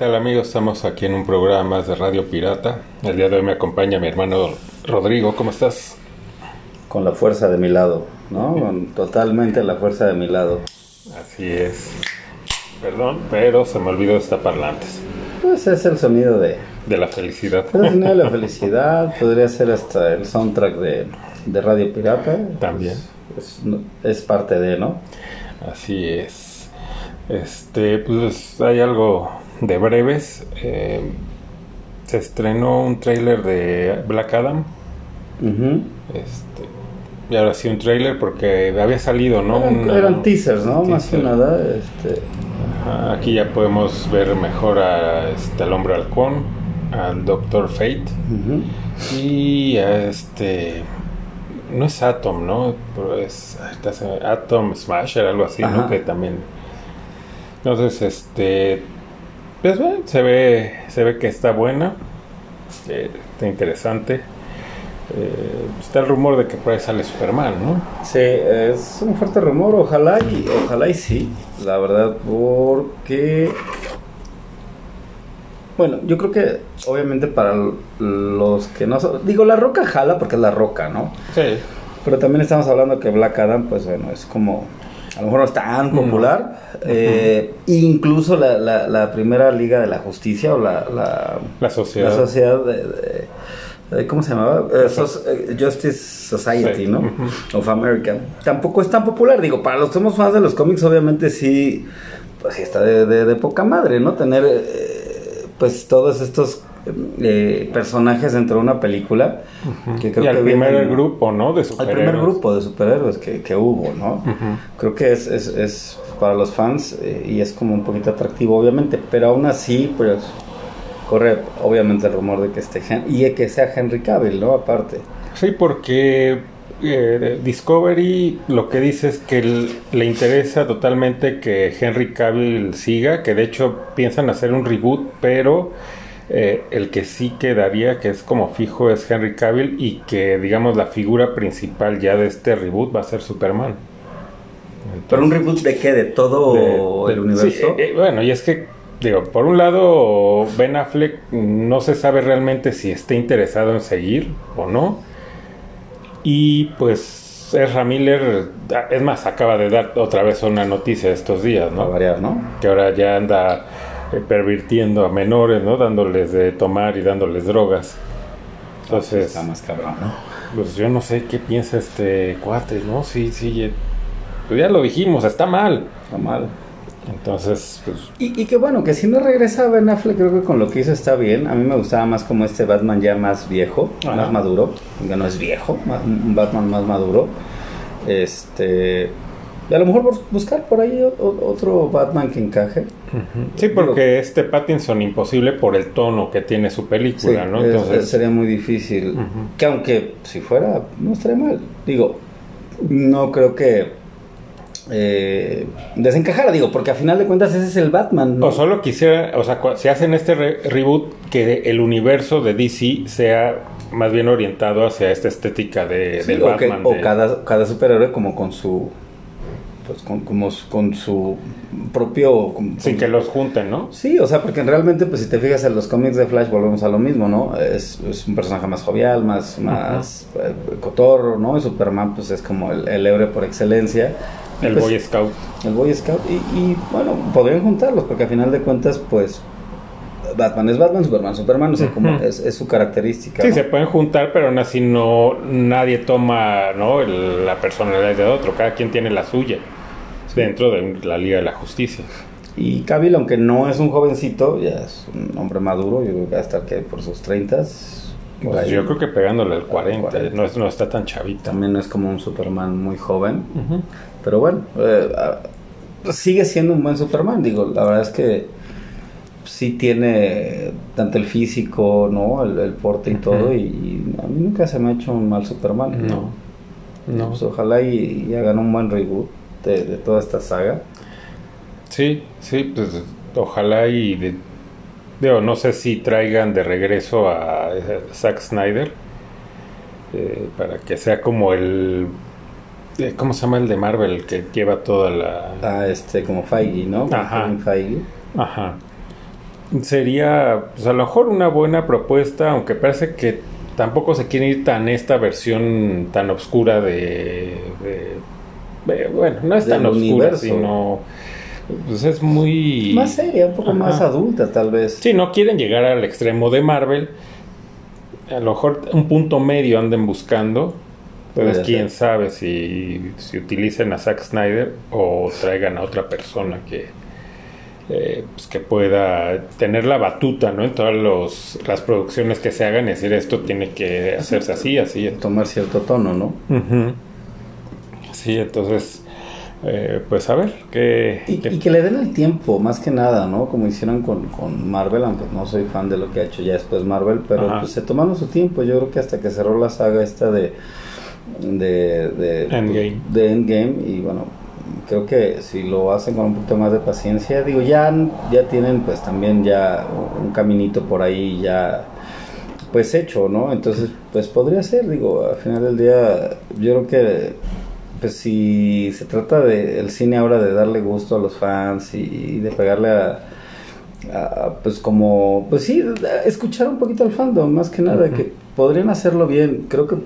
¿Qué tal amigos? Estamos aquí en un programa más de Radio Pirata. El día de hoy me acompaña mi hermano Rodrigo. ¿Cómo estás? Con la fuerza de mi lado, ¿no? Con totalmente la fuerza de mi lado. Así es. Perdón, pero se me olvidó destapar antes. Pues es el sonido de... De la felicidad. Es el sonido de la felicidad. Podría ser hasta el soundtrack de, de Radio Pirata. También. Es, es parte de, ¿no? Así es. Este, pues hay algo de breves. Eh, se estrenó un tráiler de Black Adam. Este, y ahora sí un tráiler porque había salido, ¿no? Eran, Una- eran teasers, ¿no? Más que nada. Este, Ajá, Aquí ya podemos ver mejor a, este, al hombre halcón, al Doctor Fate y a este. No es Atom, ¿no? Pero es Atom Smasher, algo así, Ajá. ¿no? Que también. Entonces, este. Pues bueno, se ve, se ve que está buena, eh, está interesante. Eh, está el rumor de que por ahí sale Superman, ¿no? Sí, es un fuerte rumor, ojalá y ojalá y sí, la verdad, porque bueno, yo creo que obviamente para los que no son- digo la roca jala porque es la roca, ¿no? Sí. Pero también estamos hablando que Black Adam, pues bueno, es como a lo mejor no es tan popular. eh, incluso la, la- la primera Liga de la Justicia o la, la, La sociedad. la sociedad de, ¿cómo se llamaba? Eh, Sos- eh, Justice Society, Sí. ¿no? Of America. Tampoco es tan popular. Digo, para los que somos fans de los cómics, obviamente sí, pues sí está de, de- de poca madre, ¿no? Tener, eh, pues, todos estos eh, personajes dentro de una película. Que creo y al que primer vienen- grupo, ¿no? De al primer grupo de superhéroes que, que hubo, ¿no? Creo que es, es, es para los fans eh, y es como un poquito atractivo, obviamente, pero aún así, pues corre obviamente el rumor de que esté y de que sea Henry Cavill, ¿no? Aparte. Sí, porque eh, Discovery lo que dice es que le interesa totalmente que Henry Cavill siga, que de hecho piensan hacer un reboot, pero eh, el que sí quedaría, que es como fijo, es Henry Cavill y que digamos la figura principal ya de este reboot va a ser Superman. ¿Pero un reboot de qué? ¿De todo De- el de- universo? sí, eh, eh, bueno, y es que, digo, por un lado, Ben Affleck no se sabe realmente si está interesado en seguir o no. Y pues Ezra Miller, ah, es más, acaba de dar otra vez una noticia estos días, Para ¿no? variar, ¿no? Que ahora ya anda eh, pervirtiendo a menores, ¿no? Dándoles de tomar y dándoles drogas. Entonces, Está más cabrón, ¿no? pues yo no sé qué piensa este cuate, ¿no? Sí, sí, pues ya lo dijimos, está mal. Está mal. Entonces, pues Y, y que bueno, que si no regresa Ben Affleck, creo que con lo que hizo está bien. A mí me gustaba más como este Batman ya más viejo, Ajá. más maduro. Ya no es viejo, un Batman más maduro. Este. Y a lo mejor bus- buscar por ahí otro Batman que encaje. Sí, porque este Pattinson imposible por el tono que tiene su película, ¿no? es- Entonces, sería muy difícil. Que aunque si fuera, no estaría mal. Digo, no creo que eh, desencajara, digo, porque a final de cuentas ese es el Batman. ¿no? o solo quisiera, o sea, si hacen este re- reboot, que el universo de DC sea más bien orientado hacia esta estética de, Sí, del o, que- Batman. o de- cada, cada superhéroe como con su pues con, como con su propio Sin que los junten, ¿no? sí o sea porque realmente pues si te fijas en los cómics de Flash volvemos a lo mismo no es, es un personaje más jovial más más eh, cotorro no y Superman pues es como el, el héroe por excelencia El pues, Boy Scout. el Boy Scout y, y, bueno podrían juntarlos porque a final de cuentas pues Batman es Batman Superman Superman o sea como es, es su característica Sí, ¿no? se pueden juntar, pero aún así no nadie toma ¿no? El- la personalidad de otro. Cada quien tiene la suya dentro de la Liga de la Justicia. Y Cavill, aunque no es un jovencito, ya es un hombre maduro, yo creo que hasta que por sus 30 Pues yo creo que pegándole al 40, 40. No, es- no está tan chavita. también no es como un Superman muy joven. Pero bueno, eh, ah, sigue siendo un buen Superman. Digo, la verdad es que sí tiene tanto el físico, ¿no? El, el porte y todo. Y a mí nunca se me ha hecho un mal Superman. No, no. Pues ojalá y, y hagan un buen reboot de, de toda esta saga. Sí, sí, pues ojalá y de- digo, no sé si traigan de regreso a Zack Snyder eh, para que sea como el eh, ¿cómo se llama el de Marvel el que lleva toda la Ah, este, como Feige, ¿no? Ajá. Feige. ajá sería pues a lo mejor una buena propuesta, aunque parece que tampoco se quiere ir tan esta versión tan oscura de- bueno, no es tan oscura, universo. sino pues es muy Más seria, un poco Ajá. más adulta tal vez. Sí, no quieren llegar al extremo de Marvel. A lo mejor un punto medio anden buscando. Entonces, Puede quién sabe si, si utilicen a Zack Snyder o traigan a otra persona que, eh, pues, que pueda tener la batuta ¿no? en todas los- las producciones que se hagan y decir esto tiene que hacerse así, así. Tomar cierto tono, ¿no? Ujú. Sí, entonces, eh, pues a ver, qué, Y, que le den el tiempo, más que nada, ¿no? Como hicieron con, con Marvel, aunque no soy fan de lo que ha hecho ya después Marvel, pero Ajá. pues se tomaron su tiempo. Yo creo que hasta que cerró la saga esta de. de, de Endgame. de Endgame, y bueno, creo que si lo hacen con un poquito más de paciencia, digo, ya, ya tienen pues también ya un caminito por ahí ya pues hecho, ¿no? Entonces, pues podría ser, digo, al final del día, yo creo que pues si se trata de el cine ahora de darle gusto a los fans y, y de pegarle a, a, pues como pues sí escuchar un poquito al fandom más que nada que podrían hacerlo bien creo que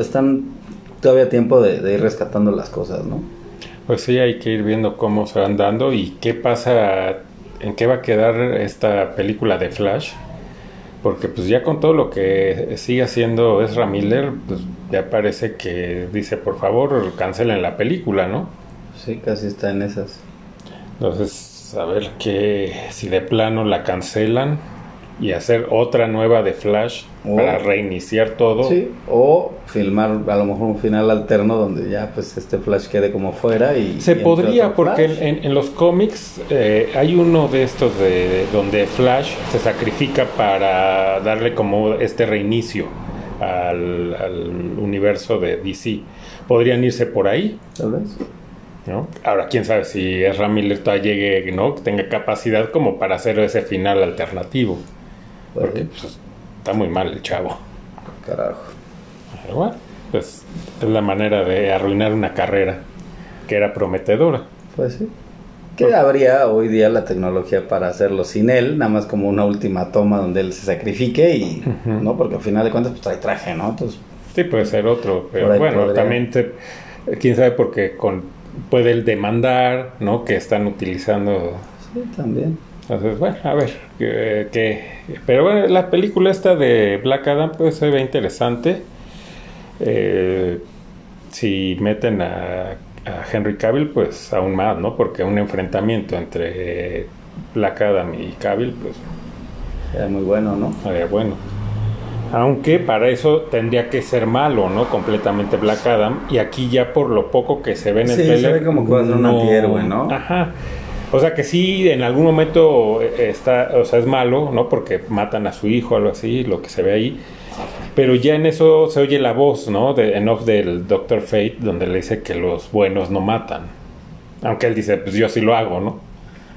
están todavía a tiempo de, de ir rescatando las cosas no Pues sí, hay que ir viendo cómo se van dando y qué pasa, en qué va a quedar esta película de Flash. Porque pues ya con todo lo que sigue haciendo Ezra Miller, pues ya parece que dice, por favor, cancelen la película, ¿no? sí casi está en esas Entonces, a ver que si de plano la cancelan y hacer otra nueva de Flash Oh. para reiniciar todo. sí o filmar a lo mejor un final alterno donde ya pues este Flash quede como fuera y Se y podría, porque en, en los cómics eh, hay uno de estos de, donde Flash se sacrifica para darle como este reinicio al, al universo de DC. Podrían irse por ahí, tal vez ¿no? Ahora, quién sabe si Ezra Miller todavía llegue, ¿no? Tenga capacidad como para hacer ese final alternativo. Porque pues, está muy mal el chavo. carajo Pero bueno, pues es la manera de arruinar una carrera que era prometedora. Pues sí. Que habría hoy día la tecnología para hacerlo sin él, nada más como una última toma donde él se sacrifique y. ¿no? Porque al final de cuentas pues trae traje, ¿no? Entonces, Sí, puede ser otro, pero bueno, podría. también te- quién sabe porque con puede el demandar, ¿no? Que están utilizando. sí, también. Entonces, bueno, a ver, que, que- pero bueno, la película esta de Black Adam pues se ve interesante. Eh, si meten a, a Henry Cavill, pues aún más, ¿no? Porque un enfrentamiento entre Black Adam y Cavill, pues Era muy bueno, ¿no? Estaría bueno. Aunque para eso tendría que ser malo, ¿no? Completamente Black Adam. Y aquí ya por lo poco que se ve en el Sí, se ve como ser un antihéroe, ¿no? Ajá. O sea que sí, en algún momento eh, está, o sea, es malo, ¿no? Porque matan a su hijo, algo así, lo que se ve ahí. Pero ya en eso se oye la voz, ¿no? De, en off del Doctor Fate, donde le dice que los buenos no matan. Aunque él dice, pues yo sí lo hago, ¿no?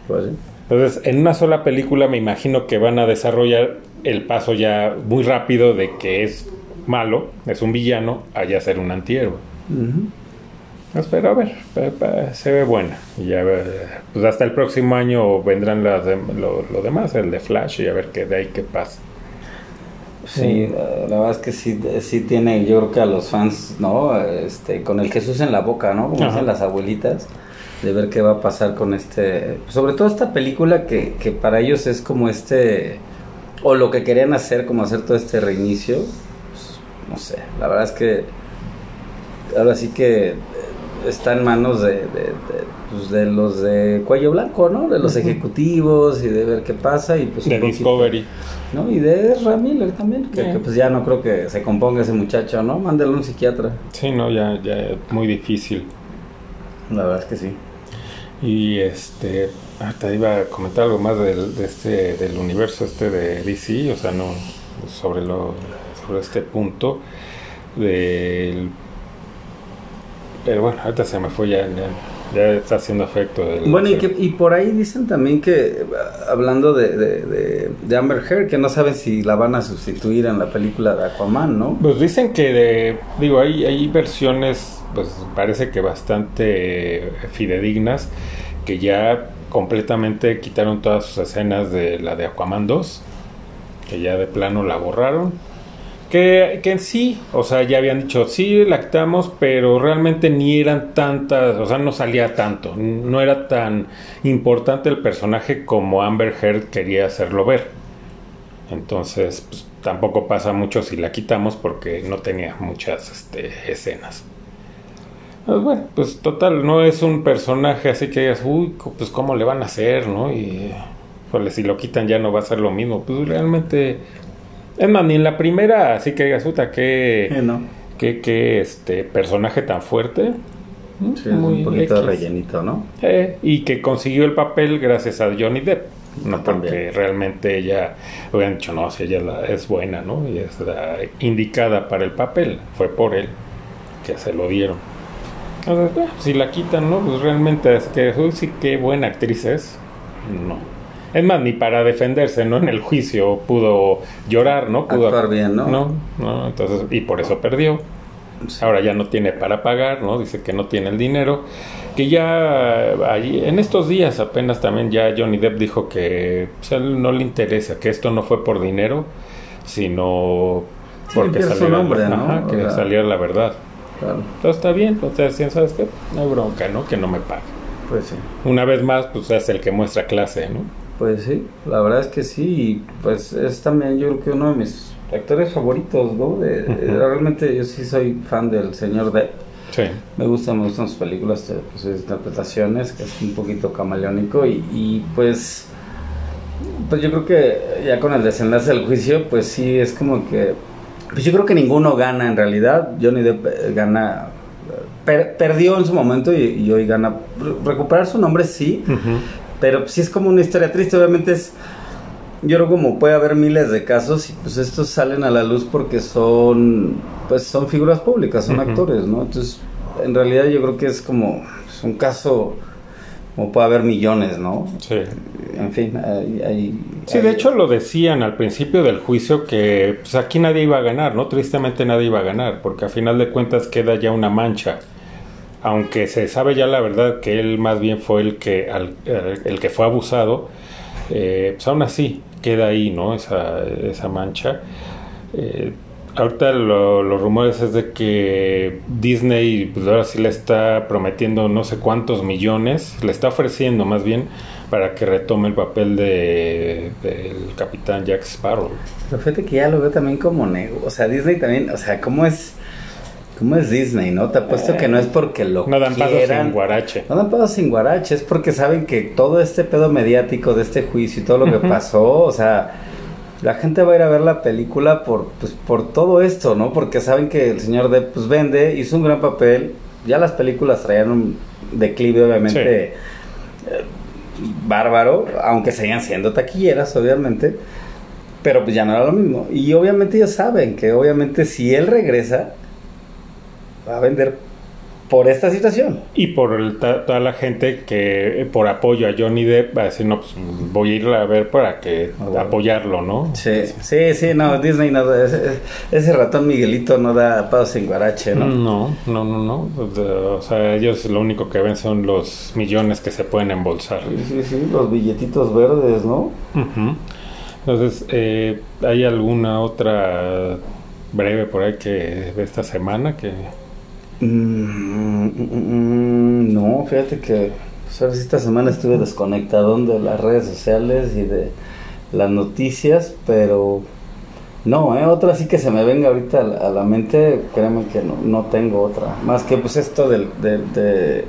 Pues sí. Entonces, en una sola película me imagino que van a desarrollar el paso ya muy rápido de que es malo, es un villano, a ya ser un antihéroe. Ujú. Pues, Pero a ver, se ve buena. Y ya, pues hasta el próximo año vendrán las de- lo, lo demás, el de Flash, y a ver qué de ahí qué pasa. Sí, la, verdad es que sí, sí tiene, yo creo que a los fans, ¿no? Este, con el Jesús en la boca, ¿no? Como Ajá. dicen las abuelitas, de ver qué va a pasar con este, sobre todo esta película que, que para ellos es como este, o lo que querían hacer, como hacer todo este reinicio, pues, no sé, la verdad es que ahora sí que está en manos de, de, de, pues, de los de cuello blanco, ¿no? De los ejecutivos y de ver qué pasa y pues De poquito- Discovery. ¿no? Y de Miller también, que, pues ya no creo que se componga ese muchacho, ¿no? Mándale a un psiquiatra. Sí, no, ya, ya es muy difícil. La verdad es que sí. Y este, ah, te iba a comentar algo más del, de este, del universo este de DC, o sea, no sobre lo, sobre este punto del, pero bueno, ahorita se me fue ya, ya, ya está haciendo efecto. el- Bueno, y, que, y por ahí dicen también que, hablando de, de, de, de Amber Heard, que no saben si la van a sustituir en la película de Aquaman, ¿no? Pues dicen que, de, digo, hay, hay versiones, pues parece que bastante fidedignas, que ya completamente quitaron todas sus escenas de la de Aquaman 2, que ya de plano la borraron. Que, que en sí, o sea, ya habían dicho, sí, la quitamos, pero realmente ni eran tantas, o sea, no salía tanto, no era tan importante el personaje como Amber Heard quería hacerlo ver. Entonces, pues, tampoco pasa mucho si la quitamos porque no tenía muchas este, escenas. Pues bueno, pues total, no es un personaje así que digas, uy, pues cómo le van a hacer, ¿no? Y pues, si lo quitan ya no va a ser lo mismo. Pues realmente, es más, ni en la primera, así que digas, puta, qué, Eh, no. qué, qué, este, personaje tan fuerte. Sí, es un poquito X. rellenito, ¿no? Eh, y que consiguió el papel gracias a Johnny Depp. No porque También. realmente ella hubieran dicho, no, si ella la- es buena, ¿no? Y es la indicada para el papel. Fue por él que se lo dieron. Entonces, eh, si la quitan, ¿no? Pues realmente es que, uy, sí, qué buena actriz es. No. Es más, ni para defenderse, ¿no? En el juicio pudo llorar, ¿no? Pudo Actuar bien, ¿no? No, no, entonces, y por eso perdió. Ahora ya no tiene para pagar, ¿no? Dice que no tiene el dinero. Que ya allí, en estos días apenas también ya Johnny Depp dijo que pues, no le interesa, que esto no fue por dinero, sino Sí, porque saliera, nombre, ¿no? ajá, que saliera la verdad. Claro, Entonces está bien, o sea, sabes que no hay bronca, ¿no? Que no me pague. pues sí. Una vez más, pues es el que muestra clase, ¿no? Pues sí, la verdad es que sí, y pues es también yo creo que uno de mis actores favoritos, ¿no? De- realmente yo sí soy fan del señor Depp. Sí. Me gustan, me gustan sus películas, pues, sus interpretaciones, que es un poquito camaleónico y, y, pues, pues yo creo que ya con el desenlace del juicio, pues sí, es como que, pues yo creo que ninguno gana en realidad. Johnny Depp eh, gana, eh, per- perdió en su momento y, y hoy gana. Re- Recuperar su nombre sí, Ujú. Pero pues, sí es como una historia triste, obviamente es... Yo creo como puede haber miles de casos y pues estos salen a la luz porque son pues son figuras públicas, son actores, ¿no? Entonces, en realidad yo creo que es como es un caso como puede haber millones, ¿no? Sí. En fin, hay, hay- Sí, hay- de hecho lo decían al principio del juicio que pues, aquí nadie iba a ganar, ¿no? Tristemente nadie iba a ganar, porque a final de cuentas queda ya una mancha. Aunque se sabe ya la verdad que él más bien fue el que, al- el, el que fue abusado, eh, pues aún así queda ahí, ¿no? Esa, esa mancha. Eh, ahorita lo- los rumores es de que Disney pues ahora sí le está prometiendo no sé cuántos millones, le está ofreciendo más bien para que retome el papel de del capitán Jack Sparrow. Pero fíjate que ya lo veo también como nego. O sea, Disney también, o sea, ¿cómo es, cómo es Disney, no? Te apuesto que no es porque lo No dan pasos en guarache. No dan pasos sin guarache, es porque saben que todo este pedo mediático de este juicio y todo lo que pasó, o sea, la gente va a ir a ver la película por, pues, por todo esto, ¿no? Porque saben que el señor Depp pues vende, hizo un gran papel, ya las películas traían un declive obviamente eh, bárbaro, aunque seguían siendo taquilleras obviamente, pero pues ya no era lo mismo. Y obviamente ellos saben que obviamente si él regresa, va a vender por esta situación. Y por el- ta- toda la gente que por apoyo a Johnny Depp va a decir, no, pues voy a ir a ver para que Ah, bueno. apoyarlo, ¿no? Sí, sí, sí, no, Disney no, da- ese, ese ratón Miguelito no da pasos sin guarache, ¿no? No, no, no, no. O sea, ellos lo único que ven son los millones que se pueden embolsar. Sí, sí, sí, los billetitos verdes, ¿no? Entonces, eh, ¿hay alguna otra breve por ahí que de esta semana que... Mm, mm, mm, no, fíjate que pues, ahora sí esta semana estuve desconectado de las redes sociales y de las noticias, pero no, ¿eh? otra sí que se me venga ahorita a la, a la mente, créeme que no, no tengo otra, más que pues esto del, del, de-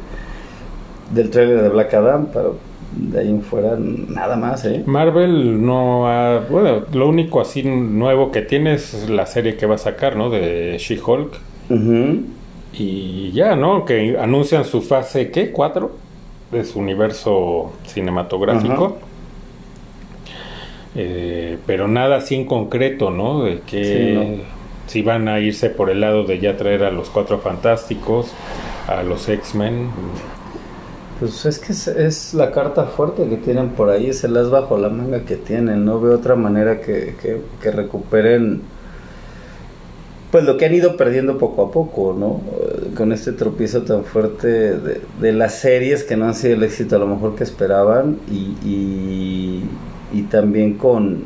del trailer de Black Adam, pero de ahí en fuera nada más, ¿eh? Marvel no ha... Bueno, lo único así nuevo que tiene es la serie que va a sacar, ¿no? De She-Hulk. Y ya, ¿no? Que anuncian su fase, ¿qué? ¿Cuatro? De su universo cinematográfico. Ajá. Eh, pero nada así en concreto, ¿no? De que Sí, no. si van a irse por el lado de ya traer a los Cuatro Fantásticos, a los X-Men. Pues es que es, es la carta fuerte que tienen por ahí, es el as bajo la manga que tienen. No veo otra manera que, que, que recuperen pues lo que han ido perdiendo poco a poco, ¿no? Eh, con este tropiezo tan fuerte de, las series que no han sido el éxito a lo mejor que esperaban y, y, y también con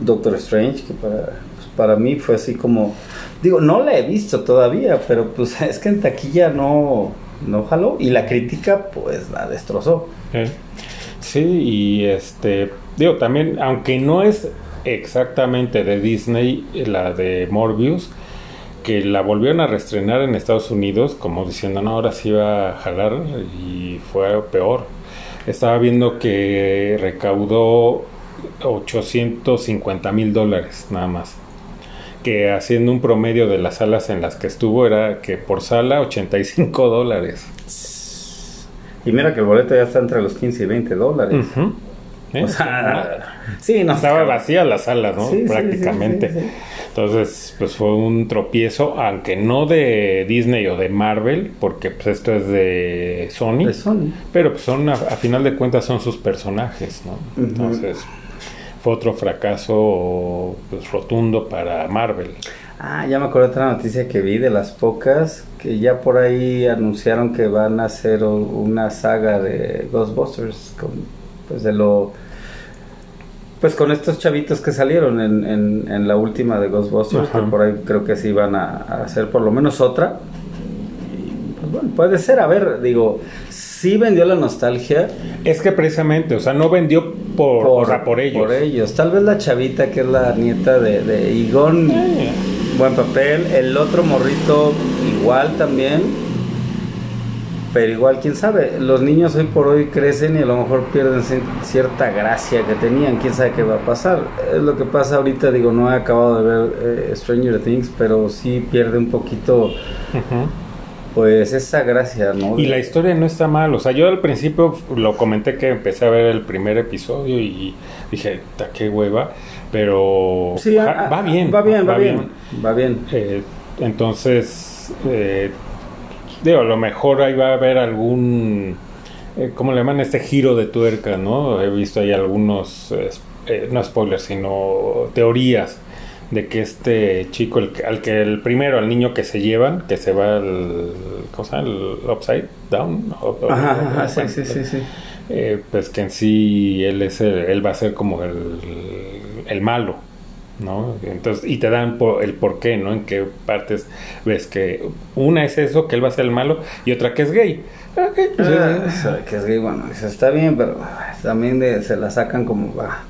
Doctor Strange, que para, pues para mí fue así como, digo, no la he visto todavía, pero pues es que en taquilla no, no jaló y la crítica pues la destrozó. Sí, y este, digo, también, aunque no es exactamente de Disney la de Morbius, que la volvieron a reestrenar en Estados Unidos, como diciendo, no, ahora sí va a jalar, y fue peor. Estaba viendo que recaudó 850 mil dólares, nada más. Que haciendo un promedio de las salas en las que estuvo, era que por sala 85 dólares. Y mira que el boleto ya está entre los 15 y 20 dólares. ¿Eh? O sea, sí, no estaba vacía la sala, ¿no? Prácticamente. Entonces, pues fue un tropiezo, aunque no de Disney o de Marvel, porque pues esto es de Sony. De Sony. Pero pues son, a, final de cuentas, son sus personajes, ¿no? Entonces, fue otro fracaso pues, rotundo para Marvel. Ah, ya me acuerdo de otra noticia que vi de las pocas, que ya por ahí anunciaron que van a hacer una saga de Ghostbusters, con, pues de lo pues con estos chavitos que salieron en, en, la última de Ghostbusters, que por ahí creo que sí van a, hacer por lo menos otra. pues bueno, puede ser, a ver, digo, sí vendió la nostalgia. Es que precisamente, o sea, no vendió por, por, ellos. Por ellos. Tal vez la chavita que es la nieta de, de Igón, buen papel. El otro morrito igual también pero igual, quién sabe, los niños hoy por hoy crecen y a lo mejor pierden cierta gracia que tenían, quién sabe qué va a pasar. Es lo que pasa ahorita, digo, no he acabado de ver eh, Stranger Things, pero sí pierde un poquito, pues, esa gracia, ¿no? Y la historia no está mal, o sea, yo al principio lo comenté que empecé a ver el primer episodio y dije, qué hueva, pero sí, va, ah, bien. Va bien, va, bien, va bien. Eh, entonces... Eh, digo, a lo mejor ahí va a haber algún, eh, ¿cómo le llaman? Este giro de tuerca, ¿no? He visto ahí algunos, eh, no spoilers, sino teorías de que este chico, el, al que el primero, al niño que se llevan, que se va al, ¿cómo se llama? El upside down. ajá, sí, sí, sí, sí. Eh, pues que en sí él es él va a ser como el, el malo ¿no? Entonces, y te dan el por qué, ¿no? En qué partes ves que una es eso, que él va a ser el malo, y otra que es gay. Ah, que es gay, bueno, eso está bien, pero también se la sacan como, va.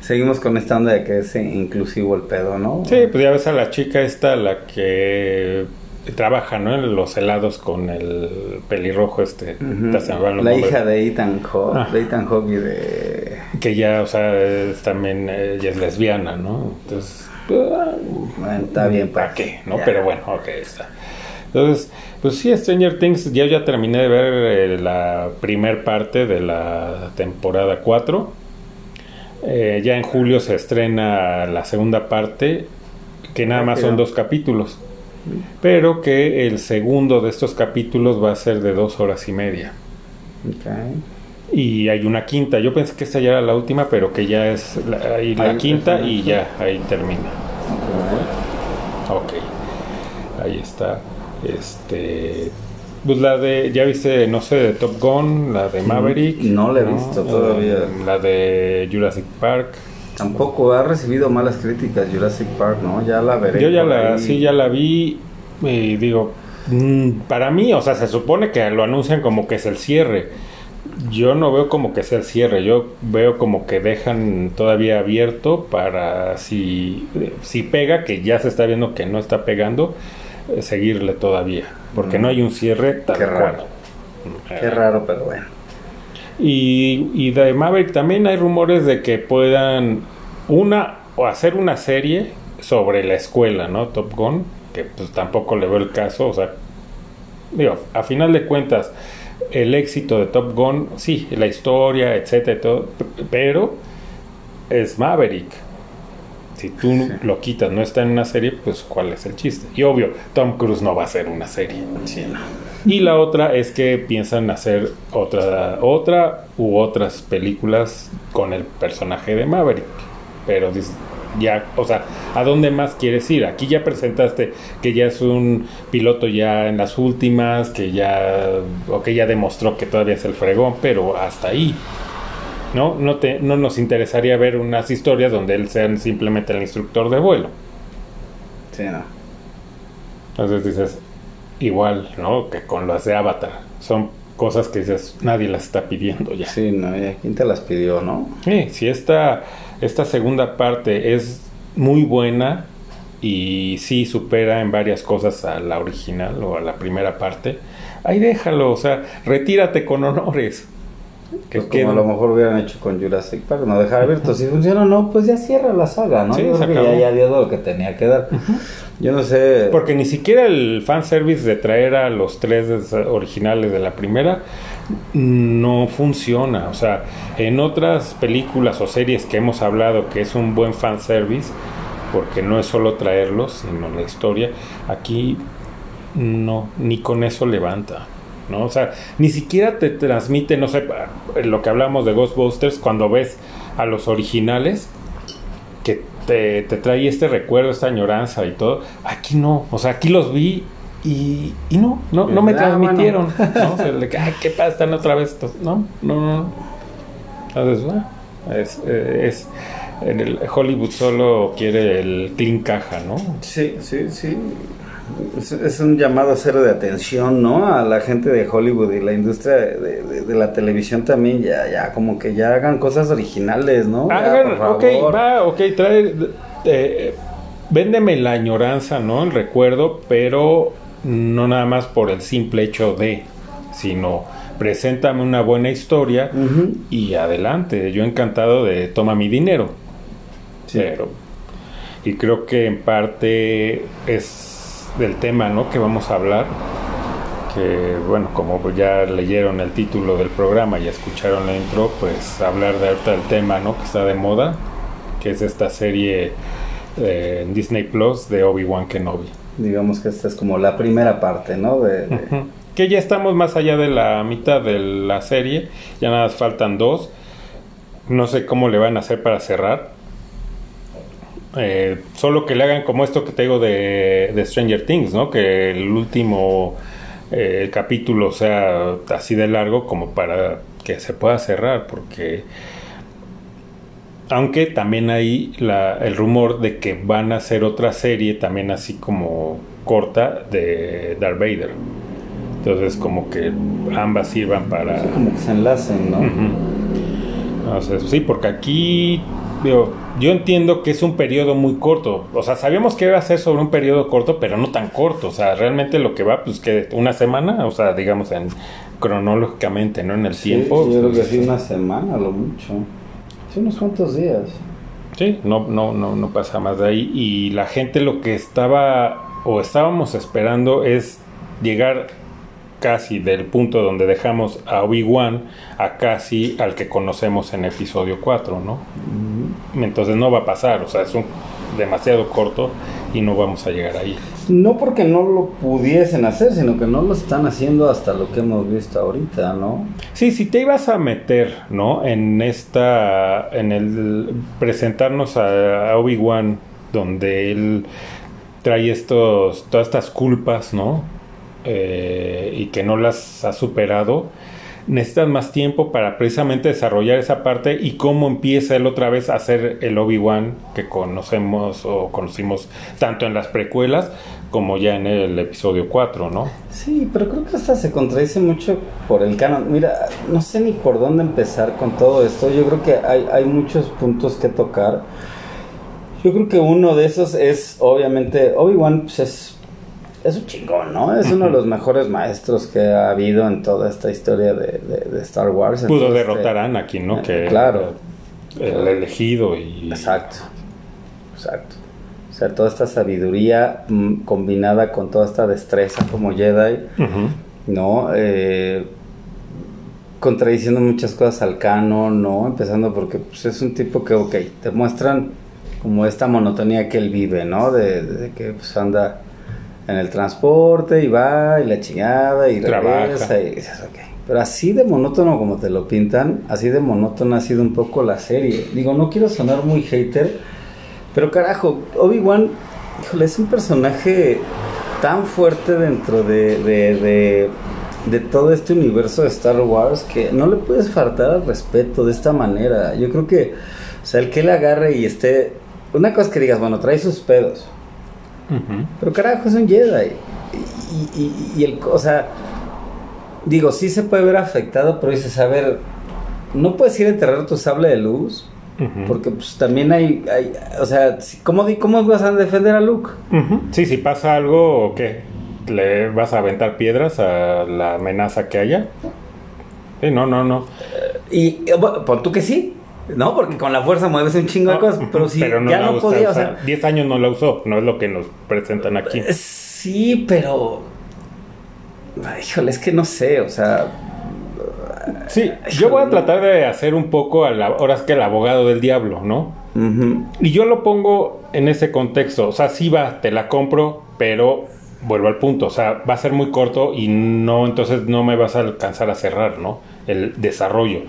Seguimos con esta onda de que es inclusivo el pedo, ¿no? Sí, pues ya ves a la chica esta, la que trabaja, ¿no? En los helados con el pelirrojo este. La hija de Ethan Hawke, de Ethan Hawke y de... Que ya, o sea, es, también ella es lesbiana, ¿no? Entonces... Bueno, está bien. ¿Para pues, qué? ¿No? Pero bueno, ok, está. Entonces, pues sí, Stranger Things, ya ya terminé de ver eh, la primer parte de la temporada 4. Eh, ya en julio se estrena la segunda parte, que nada más son dos capítulos pero que el segundo de estos capítulos va a ser de dos horas y media. Y hay una quinta. Yo pensé que esta ya era la última, pero que ya es la, quinta y ya ahí termina. Ok. Ahí está. Este. Pues la de, ya viste, no sé, de Top Gun, la de Maverick. No la he visto todavía. La de Jurassic Park. Tampoco ha recibido malas críticas Jurassic Park, ¿no? Ya la veré. Yo ya la, sí, ya la vi y digo, mm, para mí, o sea, se supone que lo anuncian como que es el cierre. Yo no veo como que sea el cierre, yo veo como que dejan todavía abierto para si, si pega, que ya se está viendo que no está pegando, eh, seguirle todavía, porque no hay un cierre Qué raro. Qué raro, pero bueno. Y, y de Maverick también hay rumores de que puedan una o hacer una serie sobre la escuela, ¿no? Top Gun, que pues tampoco le veo el caso, o sea, digo, a final de cuentas, el éxito de Top Gun, sí, la historia, etcétera, todo, pero es Maverick. Si tú lo quitas, no está en una serie, pues ¿cuál es el chiste? Y obvio, Tom Cruise no va a hacer una serie. Sí, no. Y la otra es que piensan hacer otra, otra u otras películas con el personaje de Maverick. Pero ya, o sea, ¿a dónde más quieres ir? Aquí ya presentaste que ya es un piloto ya en las últimas, que ya, o que ya demostró que todavía es el fregón, pero hasta ahí. ¿No? No, te, no nos interesaría ver unas historias donde él sea simplemente el instructor de vuelo. Sí, no. Entonces dices, igual, ¿no? Que con las de Avatar. Son cosas que dices, nadie las está pidiendo ya. Sí, no, ¿quién te las pidió, no? Sí, si esta, esta segunda parte es muy buena y sí supera en varias cosas a la original o a la primera parte, ahí déjalo, o sea, retírate con honores. Que pues como a lo mejor hubieran hecho con Jurassic Park, no dejar abierto. Si funciona o no, pues ya cierra la saga, ¿no? Sí, Yo se creo que acabó. ya, ya dio lo que tenía que dar. Yo no sé. Porque ni siquiera el fanservice de traer a los tres originales de la primera no funciona. O sea, en otras películas o series que hemos hablado que es un buen fanservice, porque no es solo traerlos, sino la historia, aquí no, ni con eso levanta. ¿No? O sea, ni siquiera te transmite, no sé, lo que hablamos de Ghostbusters, cuando ves a los originales, que te, te trae este recuerdo, esta añoranza y todo. Aquí no, o sea, aquí los vi y, y no, no, no me Ah, transmitieron. ¿no? O sea, de que, ay, ¿qué pasa? Están otra vez estos. No, no, no. Entonces, bueno, es, eh, es, en el Hollywood solo quiere el clean caja, ¿no? Sí, sí, sí. Es, es un llamado cero de atención, ¿no? A la gente de Hollywood y la industria de, de- de la televisión también, ya, ya, como que ya hagan cosas originales, ¿no? Ya, Hagan, por ok, va, ok, trae, eh, véndeme la añoranza, ¿no? El recuerdo, pero no nada más por el simple hecho de, sino preséntame una buena historia y adelante. Yo encantado de toma mi dinero. Sí. Pero, y creo que en parte es del tema, ¿no? Que vamos a hablar. Que bueno, como ya leyeron el título del programa y escucharon la intro, pues hablar de ahorita del tema, ¿no? Que está de moda, que es esta serie eh, en Disney Plus de Obi-Wan Kenobi. Digamos que esta es como la primera parte, ¿no? De. Que ya estamos más allá de la mitad de la serie, ya nada más faltan dos. No sé cómo le van a hacer para cerrar. Eh, solo que le hagan como esto que te digo de, de Stranger Things, ¿no? Que el último eh, capítulo sea así de largo como para que se pueda cerrar, porque aunque también hay la- el rumor de que van a hacer otra serie también así como corta de Darth Vader. Entonces como que ambas sirvan para... como que se enlacen, ¿no? O sea, sí, porque aquí digo, yo entiendo que es un periodo muy corto. O sea, sabíamos que iba a ser sobre un periodo corto, pero no tan corto. O sea, realmente lo que va, pues que una semana, o sea, digamos en cronológicamente, ¿no? En el Sí, tiempo. Yo creo que pues, sí, una semana, lo mucho. Sí, unos cuantos días. Sí, no, no, no, no pasa más de ahí. Y la gente lo que estaba o estábamos esperando es llegar casi del punto donde dejamos a Obi-Wan a casi al que conocemos en episodio 4, ¿no? Entonces no va a pasar, o sea, es un demasiado corto y no vamos a llegar ahí. No porque no lo pudiesen hacer, sino que no lo están haciendo hasta lo que hemos visto ahorita, ¿no? Sí, si te ibas a meter, ¿no? En esta, en el presentarnos a, a Obi-Wan, donde él trae estos, todas estas culpas, ¿no? Eh, y que no las ha superado, necesitas más tiempo para precisamente desarrollar esa parte y cómo empieza él otra vez a ser el Obi-Wan que conocemos o conocimos tanto en las precuelas como ya en el episodio 4, ¿no? Sí, pero creo que hasta se contradice mucho por el canon. Mira, no sé ni por dónde empezar con todo esto. Yo creo que hay, hay muchos puntos que tocar. Yo creo que uno de esos es, obviamente, Obi-Wan pues es, es un chingón, ¿no? Es uno de los mejores maestros que ha habido en toda esta historia de, de- de Star Wars. Pudo Entonces, derrotar a Anakin, ¿no? eh, Que claro. el elegido y Exacto, exacto. O sea, toda esta sabiduría mm, combinada con toda esta destreza como Jedi. ¿no? Eh, contradiciendo muchas cosas al canon, ¿no? Empezando porque pues, es un tipo que, ok, te muestran como esta monotonía que él vive, ¿no? De, de que pues, anda en el transporte y va y la chingada y Trabaja. regresa y dices, ok. Pero así de monótono como te lo pintan, así de monótona ha sido un poco la serie. Digo, no quiero sonar muy hater, Pero carajo, Obi-Wan, híjole, es un personaje tan fuerte dentro de, de, de, de todo este universo de Star Wars que no le puedes faltar al respeto de esta manera. Yo creo que, o sea, el que le agarre y esté... Una cosa es que digas, bueno, trae sus pedos. Pero carajo, es un Jedi. Y, y- y el, o sea, digo, sí se puede ver afectado, pero dices, a ver, no puedes ir a enterrar tu sable de luz, porque pues también hay, hay o sea, ¿cómo, ¿cómo vas a defender a Luke? Sí, si pasa algo, ¿o qué? ¿Le vas a aventar piedras a la amenaza que haya? Sí, no, no, no. Y eh, bueno, pon tú que sí, ¿no? Porque con la fuerza mueves un chingo de cosas, pero si pero no ya no podía, o o sea, sea, 10 años no la usó, no es lo que nos presentan aquí. eh, sí, pero... Híjole, es que no sé, o sea... Sí, yo voy a tratar de hacer un poco, a la, ahora es que el abogado del diablo, ¿no? Y yo lo pongo en ese contexto, o sea, sí va, te la compro, pero vuelvo al punto, o sea, va a ser muy corto y no, entonces no me vas a alcanzar a cerrar, ¿no? El desarrollo.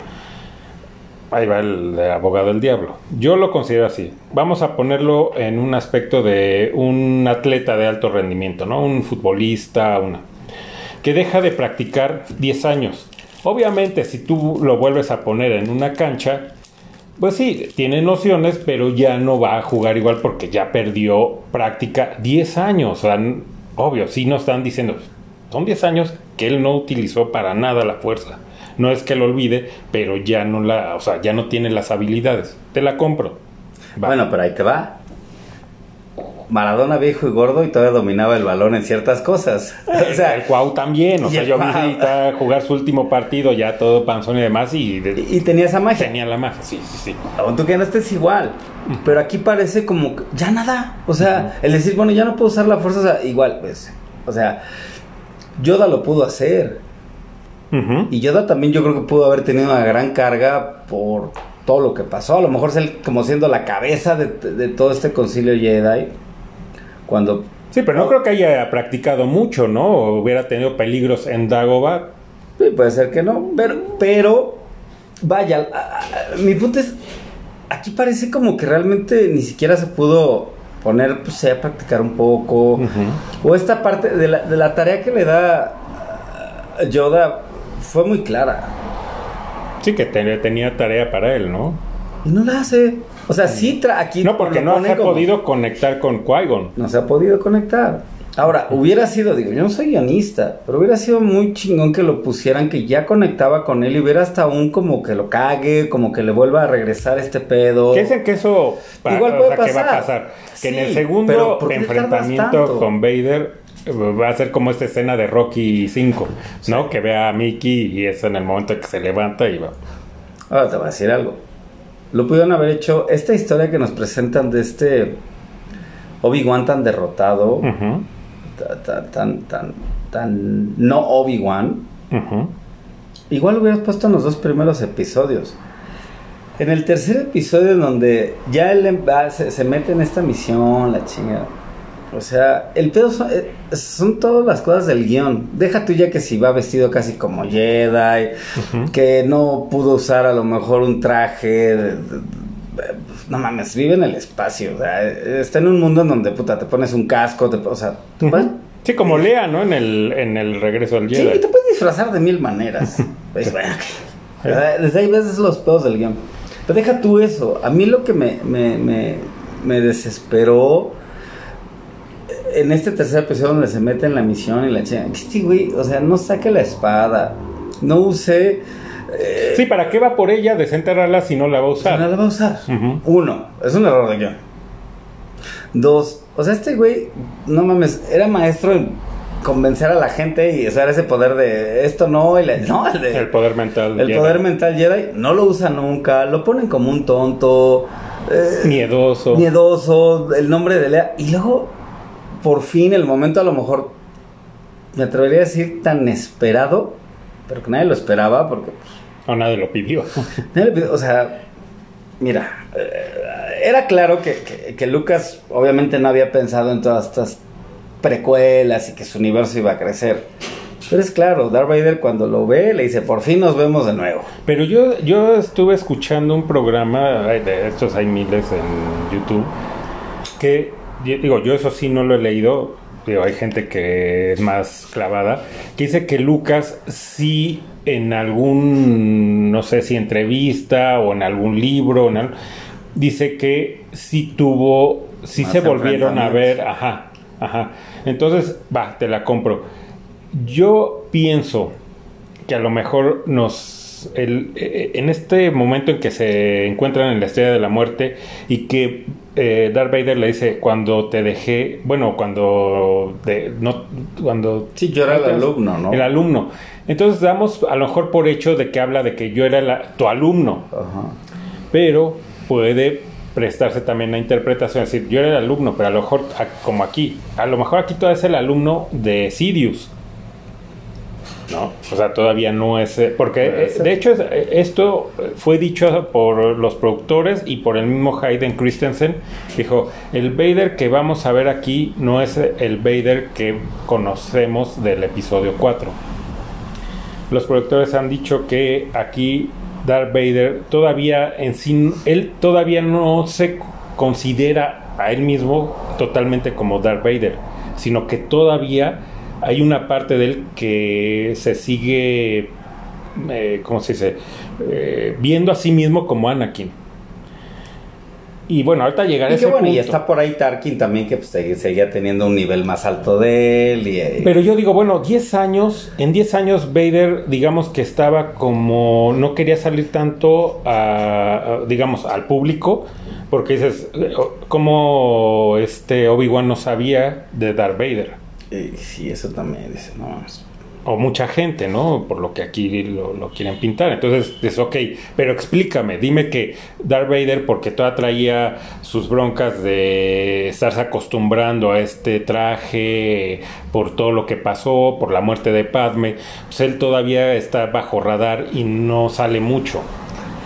Ahí va el, abogado del diablo. Yo lo considero así. Vamos a ponerlo en un aspecto de un atleta de alto rendimiento, ¿no? Un futbolista, una que deja de practicar 10 años. Obviamente, si tú lo vuelves a poner en una cancha, pues sí, tiene nociones, pero ya no va a jugar igual porque ya perdió práctica 10 años. Obvio, sí nos están diciendo, son 10 años que él no utilizó para nada la fuerza. No es que lo olvide, pero ya no la, o sea, ya no tiene las habilidades. Te la compro. Va. Bueno, pero ahí te va. Maradona viejo y gordo y todavía dominaba el balón en ciertas cosas. O sea, el Cuau también, o sea, yo vi ahorita jugar su último partido ya todo panzón y demás y, de- y, tenía esa magia. tenía la magia, sí, sí, sí. Aún tú que no estés igual. Pero aquí parece como que ya nada. O sea, el decir, bueno, ya no puedo usar la fuerza, o sea, igual, pues. O sea, Yoda lo pudo hacer. Y Yoda también yo creo que pudo haber tenido una gran carga por todo lo que pasó. A lo mejor como siendo la cabeza de, de todo este concilio Jedi. Cuando Sí, pero no creo que haya practicado mucho, ¿no? O hubiera tenido peligros en Dagobah. Sí, puede ser que no, pero, pero vaya, a- a- mi punto es, aquí parece como que realmente ni siquiera se pudo poner, pues, a practicar un poco, o esta parte de la, de la tarea que le da Yoda fue muy clara, Sí, que te- tenía tarea para él, ¿no? y no la hace, o sea, sí, tra- aquí No, porque no se ha como- podido conectar con Qui-Gon. no se ha podido conectar. Ahora, hubiera sido, digo, yo no soy guionista, pero hubiera sido muy chingón que lo pusieran, que ya conectaba con él y hubiera hasta un como que lo cague, como que le vuelva a regresar este pedo. ¿Qué dicen que eso Igual o puede sea, que va a pasar. Que en el segundo ¿por qué tardas enfrentamiento con Vader va a ser como esta escena de Rocky 5, ¿no? Que ve a Mickey y es en el momento que se levanta y va. Ahora te voy a decir algo. Lo pudieron haber hecho, esta historia que nos presentan de este Obi-Wan tan derrotado, Ujú, ta- ta- tan, tan, tan no Obi-Wan. Igual lo hubieras puesto en los dos primeros episodios. En el tercer episodio, en donde ya él em- se, se mete en esta misión, la chinga. O sea, el pedo son, eh, son todas las cosas del guion. Deja tú ya que si va vestido casi como Jedi, que no pudo usar a lo mejor un traje. de- de- de- no mames, vive en el espacio. O sea, está en un mundo en donde puta, te pones un casco, te- o sea, te Ujú. vas- Sí, como Lea, ¿no? En el, en el regreso al Sí, Jedi. te puedes disfrazar de mil maneras. Pues, bueno. Desde ahí ves los pedos del guion. Pero deja tú eso. A mí lo que me, me, me, me desesperó en este tercer episodio donde se mete en la misión y la que Este güey, o sea, no saque la espada. No use. eh, Sí, ¿para qué va por ella desenterrarla si no la va a no usar? la va a usar. Uno, es un error de guion. Dos, o sea, este güey, no mames, era maestro en convencer a la gente y usar ese poder de esto no, y la- no, el, de- El poder mental. el Jedi. poder mental Jedi no lo usa nunca, lo ponen como un tonto, eh, Miedoso. miedoso, el nombre de Lea, y luego, por fin, el momento a lo mejor, me atrevería a decir tan esperado, pero que nadie lo esperaba, porque pues, O nadie lo pidió. Nadie le pidió- O sea, mira, eh, era claro que, que- que Lucas obviamente no había pensado en todas estas precuelas y que su universo iba a crecer. Pero es claro, Darth Vader cuando lo ve le dice, por fin nos vemos de nuevo. Pero yo, yo estuve escuchando un programa, de estos hay miles en YouTube, que, digo, yo eso sí no lo he leído, digo, hay gente que es más clavada, que dice que Lucas sí en algún, no sé si entrevista o en algún libro, en dice que sí tuvo, sí Más se volvieron a ver, ajá, ajá. Entonces, va, te la compro. Yo pienso que a lo mejor nos el- eh, en este momento en que se encuentran en la estrella de la muerte y que eh, Darth Vader le dice cuando te dejé bueno cuando de- no cuando Sí, yo era el alumno, ¿no? el alumno entonces damos a lo mejor por hecho de que habla de que yo era la- tu alumno Ajá. pero puede prestarse también a interpretación, es decir, yo era el alumno, pero a lo mejor, como aquí, a lo mejor aquí todavía es el alumno de Sirius. ¿No? O sea, todavía no es... eh, Porque, eh, de hecho, eh, esto fue dicho por los productores y por el mismo Hayden Christensen. Dijo, el Vader que vamos a ver aquí no es el Vader que conocemos del episodio 4 los productores han dicho que aquí Darth Vader todavía en sí, él todavía no se considera a él mismo totalmente como Darth Vader, sino que todavía hay una parte de él que se sigue, eh, ¿cómo se dice? Eh, viendo a sí mismo como Anakin. Y bueno, ahorita llegaré Y a que ese bueno, y punto. está por ahí Tarkin también que pues, se- seguía teniendo un nivel más alto de él. Y, y- Pero yo digo, bueno, 10 años, en 10 años Vader, digamos que estaba como, no quería salir tanto a, a, digamos, al público, porque dices, eh, como este Obi-Wan no sabía de Darth Vader, y sí, eso también dice, no mames. o mucha gente, ¿no? Por lo que aquí lo, lo quieren pintar. Entonces, es ok, pero explícame, dime que Darth Vader, porque todavía traía sus broncas de estarse acostumbrando a este traje, por todo lo que pasó, por la muerte de Padme, pues él todavía está bajo radar y no sale mucho.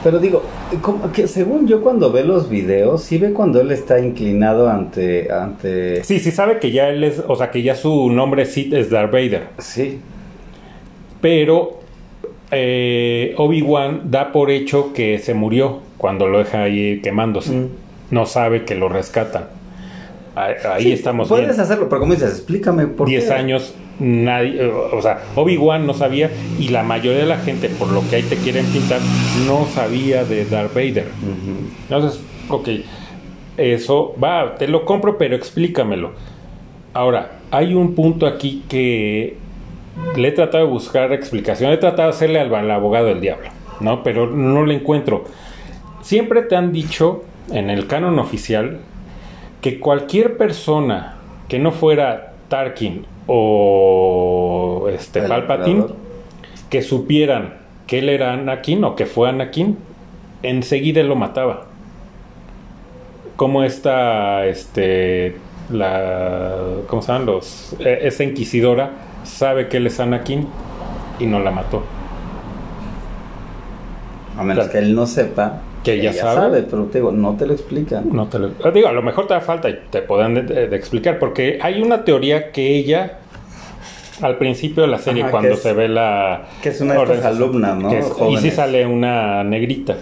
Pero digo, como que según yo cuando ve los videos, sí ve cuando él está inclinado ante... ante... Sí, sí sabe que ya él es, o sea, que ya su nombre Sith es Darth Vader. Sí. pero eh, Obi-Wan da por hecho que se murió cuando lo deja ahí quemándose. Mm. No sabe que lo rescatan. Ahí, Sí, estamos Puedes bien. hacerlo, pero como dices, explícame por 10 qué. años, nadie, o sea, Obi-Wan no sabía y la mayoría de la gente, por lo que ahí te quieren pintar, no sabía de Darth Vader. Entonces, ok, eso va, te lo compro, pero explícamelo. Ahora, hay un punto aquí que le he tratado de buscar explicación, he tratado de hacerle al, al abogado del diablo, ¿no? Pero no le encuentro. Siempre te han dicho en el canon oficial que cualquier persona que no fuera Tarkin o este El Palpatine emperador. que supieran que él era Anakin o que fue Anakin, enseguida lo mataba. Como esta, este, la, ¿cómo se llaman los? eh, esa inquisidora sabe que él es Anakin y no la mató. A menos que él no sepa. Que ella sabe. pero te digo, no te lo explican. No te lo, digo, a lo mejor te da falta y te podrán de, de- de explicar, porque hay una teoría que ella, al principio de la serie, Ajá, cuando es- se ve la... que es una de alumnas, ¿no? es- y sí sale una negrita,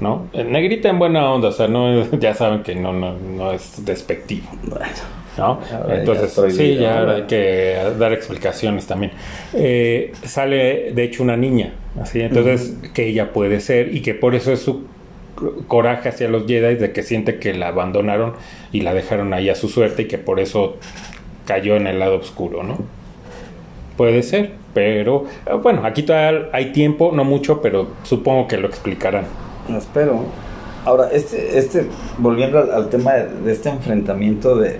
¿no? Eh, Negrita en buena onda, o sea, no, ya saben que no, no, no es despectivo. Bueno, ¿no? Ahora Entonces, sí, ya ahora. hay que dar explicaciones también. Eh, sale, de hecho, una niña, así, entonces, que ella puede ser y que por eso es su coraje hacia los Jedi de que siente que la abandonaron y la dejaron ahí a su suerte y que por eso cayó en el lado oscuro, ¿no? Puede ser, pero eh, bueno, aquí todavía hay tiempo, no mucho, pero supongo que lo explicarán. no espero. Ahora, este, este, volviendo al, tema de, este enfrentamiento de,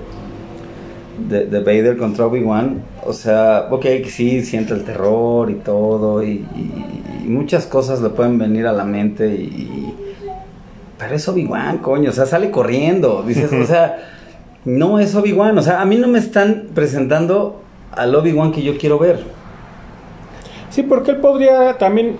de, de Vader contra Obi-Wan, o sea, ok, sí, siente el terror y todo, y muchas cosas le pueden venir a la mente, y, pero es Obi-Wan, coño, o sea, sale corriendo, dices, o sea, no es Obi-Wan, o sea, a mí no me están presentando al Obi-Wan que yo quiero ver. Sí, porque él podría también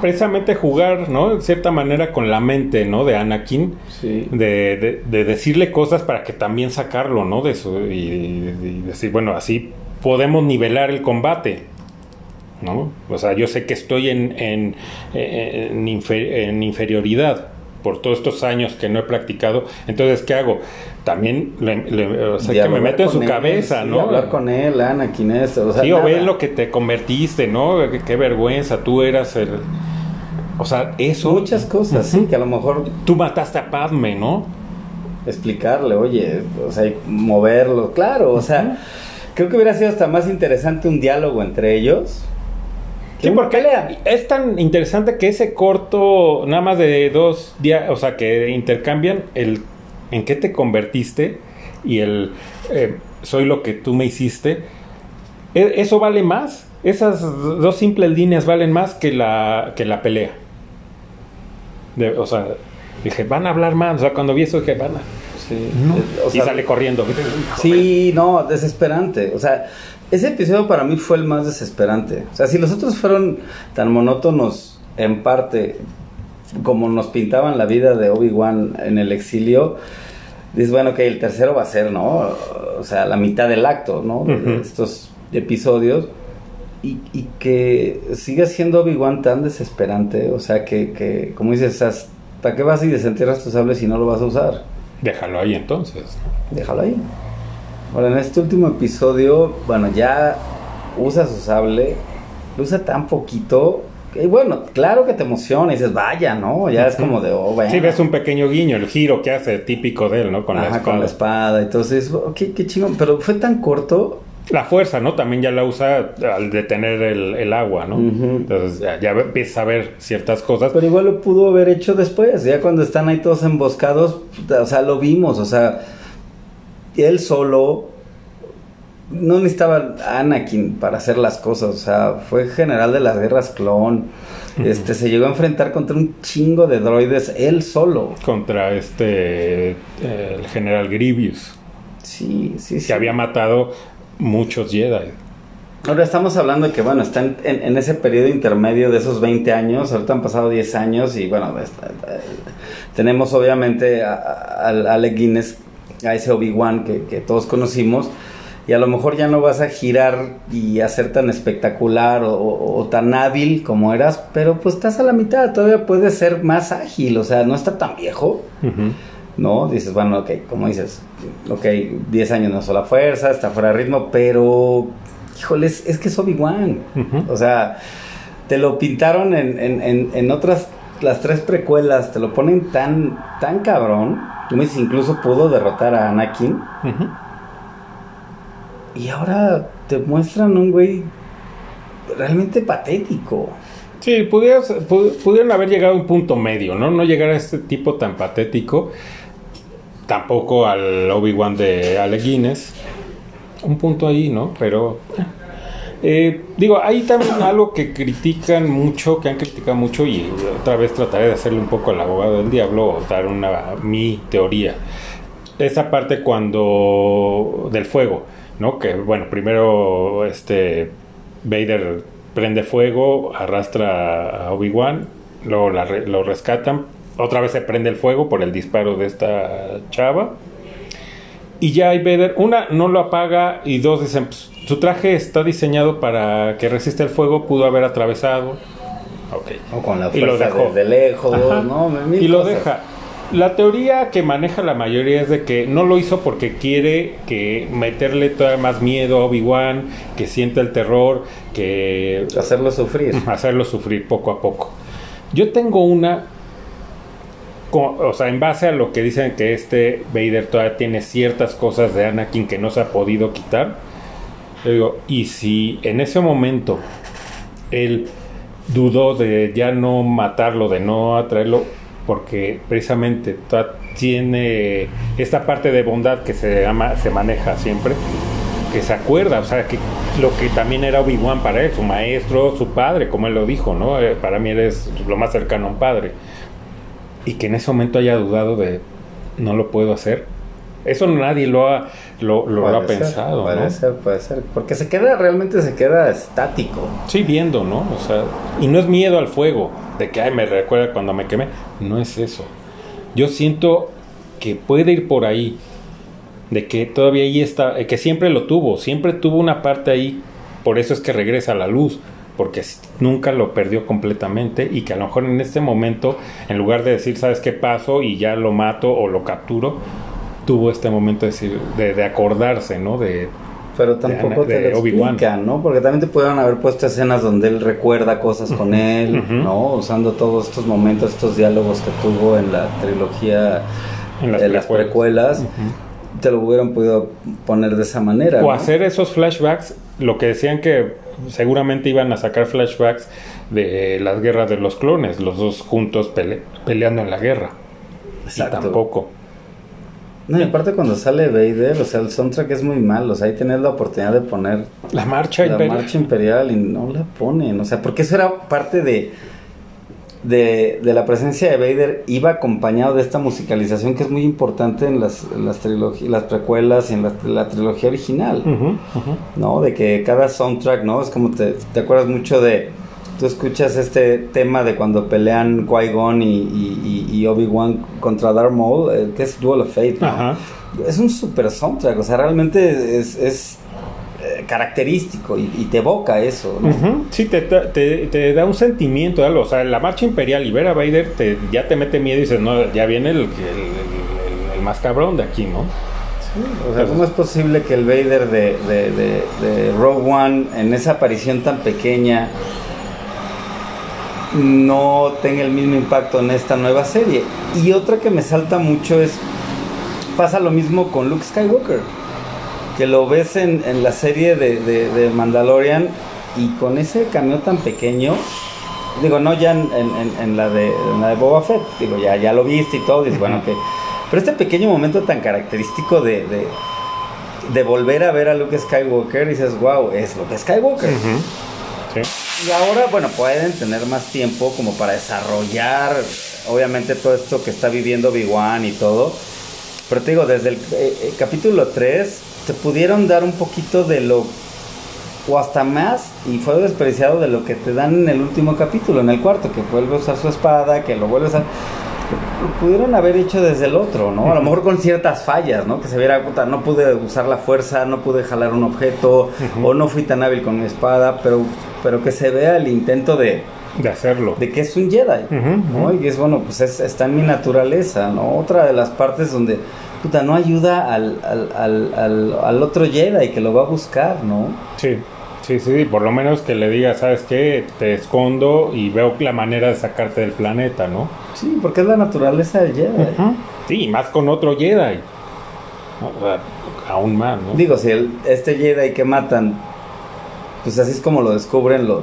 precisamente jugar, ¿no? De cierta manera con la mente, ¿no? De Anakin. Sí. De, de- de decirle cosas para que también sacarlo, ¿no? De eso. Y, y decir, bueno, así podemos nivelar el combate. ¿No? O sea, yo sé que estoy en, en, en, infer- en inferioridad. Por todos estos años que no he practicado. Entonces, ¿qué hago? También o sea, que me meto en su cabeza, ¿no? Hablar con él, Ana, quién es. O sea, sí, o ve lo que te convertiste, ¿no? Qué, vergüenza, tú eras el. O sea, eso. Muchas cosas, sí, que a lo mejor. Tú mataste a Padme, ¿no? Explicarle, oye, o sea, moverlo, claro, o sea, creo que hubiera sido hasta más interesante un diálogo entre ellos Sí, porque es tan interesante que ese corto, nada más de dos días, o sea, que intercambian el en qué te convertiste y el eh, soy lo que tú me hiciste. E, eso vale más. Esas dos simples líneas valen más que la, que la pelea. o sea, dije, van a hablar más. O sea, cuando vi eso dije, van a. Sí. Eh, y sale corriendo. Sí, no, desesperante. O sea, ese episodio para mí fue el más desesperante. O sea, si los otros fueron tan monótonos en parte como nos pintaban la vida de Obi-Wan en el exilio, dices, bueno, que el tercero va a ser, ¿no? O sea, la mitad del acto, ¿no? De estos episodios. Y, y que siga siendo Obi-Wan tan desesperante, o sea, que, que como dices, ¿hasta qué vas y desentierras tu sable si no lo vas a usar? Déjalo ahí entonces. Déjalo ahí. Ahora, en este último episodio, bueno, ya usa su sable, lo usa tan poquito. Y bueno, claro que te emociona y dices, vaya, ¿no? Ya es como de, oh, bueno. Sí, ves un pequeño guiño, el giro que hace, típico de él, ¿no? Con la espada. con la espada. Entonces, oh, qué, qué chingón. Pero fue tan corto la fuerza, ¿no? También ya la usa al detener el, agua, ¿no? Entonces ya, ya, empieza a ver ciertas cosas. Pero igual lo pudo haber hecho después, ya cuando están ahí todos emboscados, o sea, lo vimos, o sea, él solo no necesitaba Anakin para hacer las cosas, o sea, fue general de las guerras clon. Este se llegó a enfrentar contra un chingo de droides él solo. Contra este el general Grievous. Sí, sí, sí. Que había matado muchos Jedi. Ahora estamos hablando de que, bueno, está en, ese periodo intermedio de esos 20 años, ahorita han pasado 10 años y, bueno, tenemos obviamente a, a, a Alec Guinness a ese Obi-Wan que, todos conocimos, y a lo mejor ya no vas a girar y hacer tan espectacular o, tan hábil como eras, pero pues estás a la mitad, todavía puedes ser más ágil, o sea, no está tan viejo. ¿no? Dices, bueno, ok, como dices, ok, 10 años no es la fuerza, está fuera de ritmo, pero, híjole, es, que es Obi-Wan. O sea, te lo pintaron en, en, en, otras, las tres precuelas, te lo ponen tan, tan cabrón incluso pudo derrotar a Anakin. Y ahora te muestran un güey realmente patético. Sí, pudieron haber llegado a un punto medio, ¿no? No llegar a este tipo tan patético. Tampoco al Obi-Wan de Alec Guinness. Un punto ahí, ¿no? Pero eh, digo, hay también algo que critican mucho, que han criticado mucho, y otra vez trataré de hacerle un poco al abogado del diablo o dar una mi teoría. Esa parte cuando del fuego, ¿no? Que bueno, primero este Vader prende fuego, arrastra a Obi-Wan, luego lo rescatan, otra vez se prende el fuego por el disparo de esta chava. Y ya hay Vader, una, no lo apaga y dos dicen, pues, su traje está diseñado para que resista el fuego, pudo haber atravesado. Okay. O con la fuerza desde lejos, ¿no? y lo deja. La teoría que maneja la mayoría es de que no lo hizo porque quiere que meterle todavía más miedo a Obi-Wan, que sienta el terror, que hacerlo sufrir, hacerlo sufrir poco a poco. Yo tengo una o sea, en base a lo que dicen que este Vader todavía tiene ciertas cosas de Anakin que no se ha podido quitar, y si en ese momento él dudó de ya no matarlo, de no atraerlo, porque precisamente tiene esta parte de bondad que se se maneja siempre, que se acuerda, o sea, que lo que también era Obi-Wan para él, su maestro, su padre, como él lo dijo, ¿no? Eh, para mí eres lo más cercano a un padre. Y que en ese momento haya dudado de no lo puedo hacer, eso nadie lo ha, lo, lo, ha pensado. Puede ser, puede ser. Porque se queda, realmente se queda estático. Sí, viendo, ¿no? O sea, y no es miedo al fuego, de que, ay, me recuerda cuando me quemé. No es eso. Yo siento que puede ir por ahí. De que todavía ahí está, que siempre lo tuvo, siempre tuvo una parte ahí. Por eso es que regresa a la luz. porque nunca lo perdió completamente y que a lo mejor en este momento, en lugar de decir, ¿sabes qué paso? y ya lo mato o lo capturo, tuvo este momento de, decir, de, acordarse, ¿no? De, pero tampoco te lo explican, ¿no? Porque también te pudieron haber puesto escenas donde él recuerda cosas con él, ¿no? Usando todos estos momentos, estos diálogos que tuvo en la trilogía en las, de las precuelas. Te lo hubieran podido poner de esa manera. O hacer esos flashbacks, lo que decían que seguramente iban a sacar flashbacks de las guerras de los clones, los dos juntos peleando en la guerra. Exacto. Y tampoco. No, y aparte cuando sale Vader, o sea, el soundtrack es muy malo, o sea, ahí tenés la oportunidad de poner la marcha la marcha imperial y no la ponen, o sea, porque eso era parte de, de, la presencia de Vader, iba acompañado de esta musicalización que es muy importante en las, las trilogías, las precuelas y en la, trilogía original, ¿no? De que cada soundtrack, ¿no? Es como te, te acuerdas mucho de tú escuchas este tema de cuando pelean Qui-Gon y, Obi-Wan contra Darth Maul, eh, que es Duel of Fate. Es un super soundtrack, o sea, realmente es, eh, característico y, te evoca eso. Sí, te, te, da un sentimiento, o sea, la marcha imperial y ver a Vader te, ya te mete miedo y dices, no, ya viene el, el, más cabrón de aquí, ¿no? o sea, ¿cómo es posible que el Vader de, de, de Rogue One, en esa aparición tan pequeña, no tenga el mismo impacto en esta nueva serie. Y otra que me salta mucho es, pasa lo mismo con Luke Skywalker, que lo ves en, la serie de, Mandalorian y con ese cameo tan pequeño, digo, no ya en, la, de, la de Boba Fett, digo, ya, ya lo viste y todo, dices, bueno, que... Pero este pequeño momento tan característico de, de, volver a ver a Luke Skywalker, dices, wow, es Luke Skywalker. Y ahora, bueno, pueden tener más tiempo como para desarrollar, obviamente, todo esto que está viviendo Big One y todo. Pero te digo, desde el, eh, eh, capítulo 3, te pudieron dar un poquito de lo, o hasta más, y fue desperdiciado de lo que te dan en el último capítulo, en el cuarto, que vuelve a usar su espada, que lo vuelve a usar pudieron haber hecho desde el otro, ¿no? A lo mejor con ciertas fallas, ¿no? Que se viera, puta, no pude usar la fuerza, no pude jalar un objeto, o no fui tan hábil con mi espada, pero, pero que se vea el intento de... De hacerlo. De que es un Jedi, ¿no? Y es, bueno, pues es, está en mi naturaleza, ¿no? Otra de las partes donde, puta, no ayuda al, al, al, al otro Jedi que lo va a buscar, ¿no? Sí. Sí, sí, por lo menos que le diga, ¿sabes qué? Te escondo y veo la manera de sacarte del planeta, ¿no? Sí, porque es la naturaleza del Jedi. Sí, más con otro Jedi. O sea, aún más, ¿no? Digo, si el, este Jedi que matan, pues así es como lo descubren los,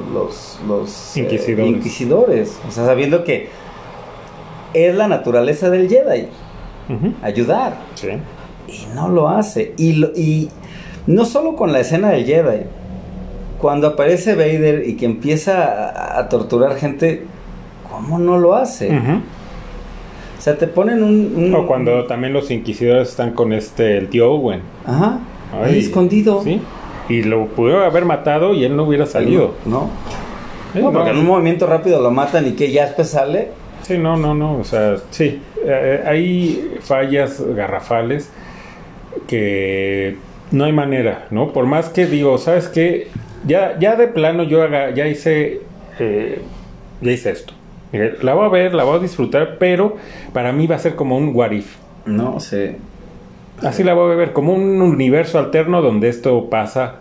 los, eh, inquisidores. inquisidores. O sea, sabiendo que es la naturaleza del Jedi. Ayudar. Sí. Y no lo hace. Y, y no solo con la escena del Jedi cuando aparece Vader y que empieza a, torturar gente, ¿cómo no lo hace? O sea, te ponen un, O cuando también los inquisidores están con este, el tío Owen. Ajá. Ahí escondido. Sí. Y lo pudieron haber matado y él no hubiera salido. No. no, porque en un movimiento rápido lo matan y que ya después sale. Sí, no, no, no. O sea, sí. Eh, hay fallas garrafales que no hay manera, ¿no? Por más que digo, ¿sabes qué? ya, ya de plano yo ya hice, eh, ya hice esto. La voy a ver, la voy a disfrutar, pero para mí va a ser como un what if. No sé. Así la voy a ver, como un universo alterno donde esto pasa,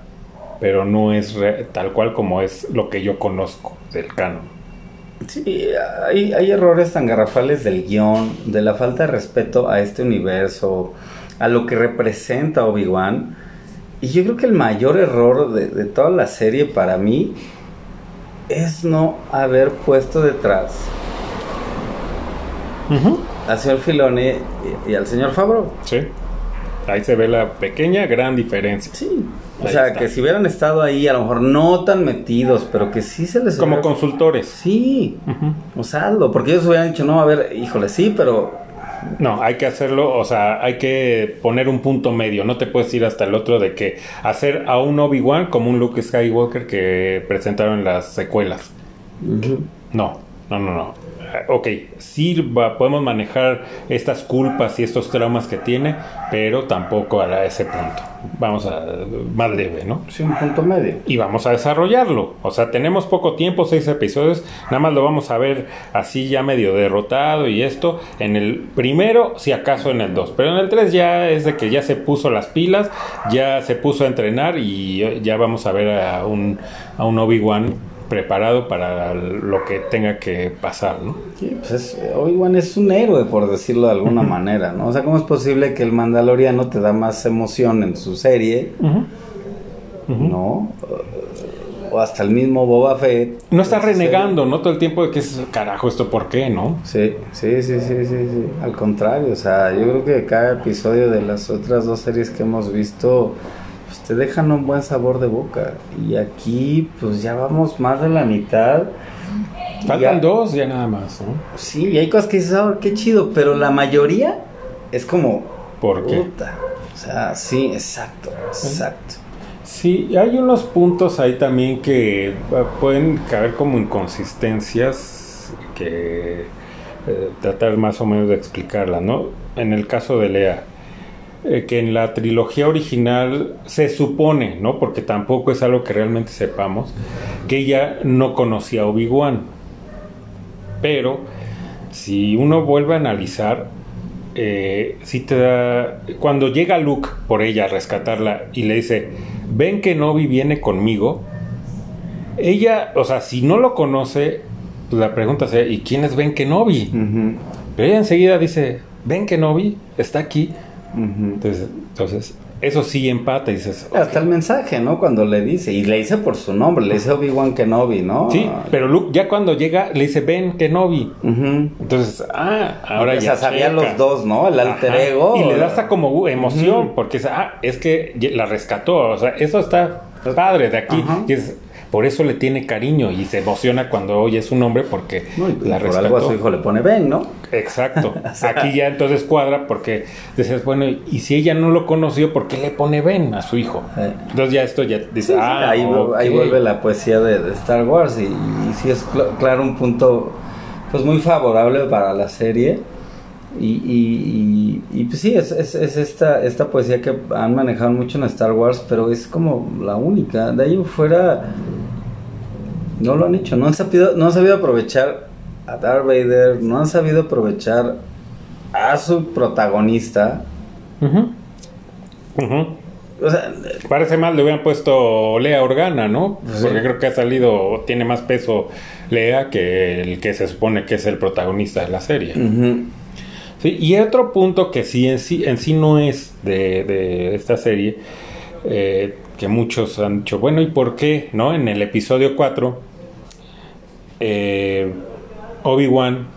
pero no es tal cual como es lo que yo conozco del canon. Sí, hay, hay errores tan garrafales del guion, de la falta de respeto a este universo, a lo que representa Obi-Wan y yo creo que el mayor error de, toda la serie para mí es no haber puesto detrás al señor Filoni y, al señor Fabro. Sí. Ahí se ve la pequeña gran diferencia. Sí. O sea, que si hubieran estado ahí, a lo mejor no tan metidos, pero que sí se les... Como consultores. Sí. O sea, porque ellos hubieran dicho, no, a ver, híjole, sí, pero no, hay que hacerlo, o sea, hay que poner un punto medio, no te puedes ir hasta el otro de que hacer a un Obi-Wan como un Luke Skywalker que presentaron en las secuelas. No, no, no, no. Ok, sí podemos manejar estas culpas y estos traumas que tiene, pero tampoco a ese punto. Vamos a más leve, ¿no? Sí, un punto medio. Y vamos a desarrollarlo. O sea, tenemos poco tiempo, seis episodios, nada más lo vamos a ver así ya medio derrotado y esto. En el primero, si acaso en el dos, pero en el tres ya es de que ya se puso las pilas, ya se puso a entrenar y ya vamos a ver a un, a un Obi-Wan preparado para lo que tenga que pasar, ¿no? Sí, pues Obi-Wan es un héroe, por decirlo de alguna manera, ¿no? O sea, ¿cómo es posible que el Mandaloriano te da más emoción en su serie? ¿No? O hasta el mismo Boba Fett. No está renegando, ¿no? Todo el tiempo de que es, carajo, ¿esto por qué, no? Sí, sí, sí, sí, sí, sí. Al contrario, o sea, yo creo que cada episodio de las otras dos series que hemos visto te dejan un buen sabor de boca. Y aquí, pues ya vamos más de la mitad. Faltan dos ya nada más, ¿no? Sí, y hay cosas que dices, ah, qué chido, pero la mayoría es como... ¿Por qué? O sea, sí, exacto, exacto. Sí, hay unos puntos ahí también que eh, pueden caer como inconsistencias que eh, tratar más o menos de explicarla, ¿no? En el caso de Lea, eh, que en la trilogía original se supone, ¿no? Porque tampoco es algo que realmente sepamos, que ella no conocía a Obi-Wan. Pero si uno vuelve a analizar, eh, si te da. Cuando llega Luke por ella a rescatarla y le dice: Ven que Novi viene conmigo. Ella, o sea, si no lo conoce, pues la pregunta sería: ¿y quién es Ben Kenobi? Pero ella enseguida dice: Ben Kenobi está aquí entonces, entonces, eso sí empata y dices... Hasta el mensaje, ¿no? Cuando le dice, y le dice por su nombre, le dice Obi-Wan Kenobi, ¿no? Sí, pero Luke ya cuando llega le dice Ben Kenobi. Entonces, ah, ahora ya... O sea, sabían los dos, ¿no? El alter ego. Y le da hasta como emoción, porque es, ah, es que la rescató, o sea, eso está padre de aquí. Y es, por eso le tiene cariño y se emociona cuando oye su nombre porque la por algo a su hijo le pone Ben, ¿no? Exacto. Aquí ya entonces cuadra porque dices, bueno, y si ella no lo conoció, ¿por qué le pone Ben a su hijo? Eh. Entonces ya esto ya dice, ah, ahí, vuelve la poesía de, Star Wars y, sí es claro un punto pues muy favorable para la serie. Y, y, pues sí, es, es, es, esta, esta poesía que han manejado mucho en Star Wars, pero es como la única. De ahí fuera, no lo han hecho, no han sabido, no han sabido aprovechar a Darth Vader, no han sabido aprovechar a su protagonista. O sea, Parece mal, le hubieran puesto Lea Organa, ¿no? Porque creo que ha salido, tiene más peso Lea que el que se supone que es el protagonista de la serie. Y otro punto que sí en sí, en sí no es de, de esta serie, eh, que muchos han dicho, bueno, ¿y por qué? ¿No? En el episodio 4 eh, Obi-Wan,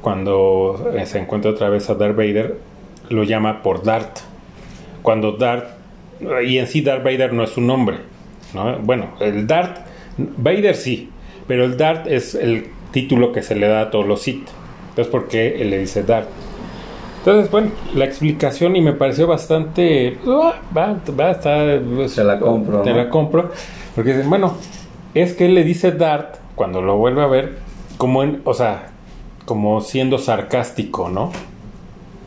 cuando se encuentra otra vez a Darth Vader, lo llama por Darth. Cuando Darth, y en sí Darth Vader no es su nombre, Bueno, el Darth, Vader sí, pero el Darth es el título que se le da a todos los Sith. Entonces, ¿por qué le dice Darth? Entonces, bueno, la explicación y me pareció bastante. Va, va, a estar. Pues, te la compro. Te la compro. Porque dicen, bueno, es que él le dice Dart cuando lo vuelve a ver, como en, o sea, como siendo sarcástico, ¿no?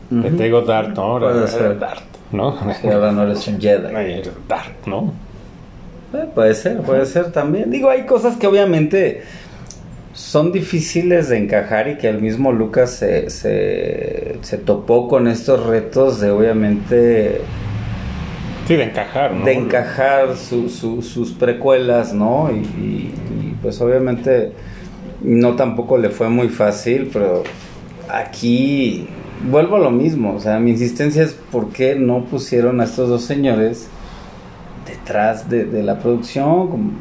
Te digo Dart, ¿no? Ahora Dart, ¿no? ahora no eres un Jedi. Dart, ¿no? Eh, puede ser, puede ser también. Digo, hay cosas que obviamente son difíciles de encajar y que el mismo Lucas se, se, se topó con estos retos de obviamente... Sí, de encajar, ¿no? De encajar sus precuelas, ¿no? y, pues obviamente no tampoco le fue muy fácil, pero aquí vuelvo a lo mismo, o sea, mi insistencia es por qué no pusieron a estos dos señores detrás de, la producción,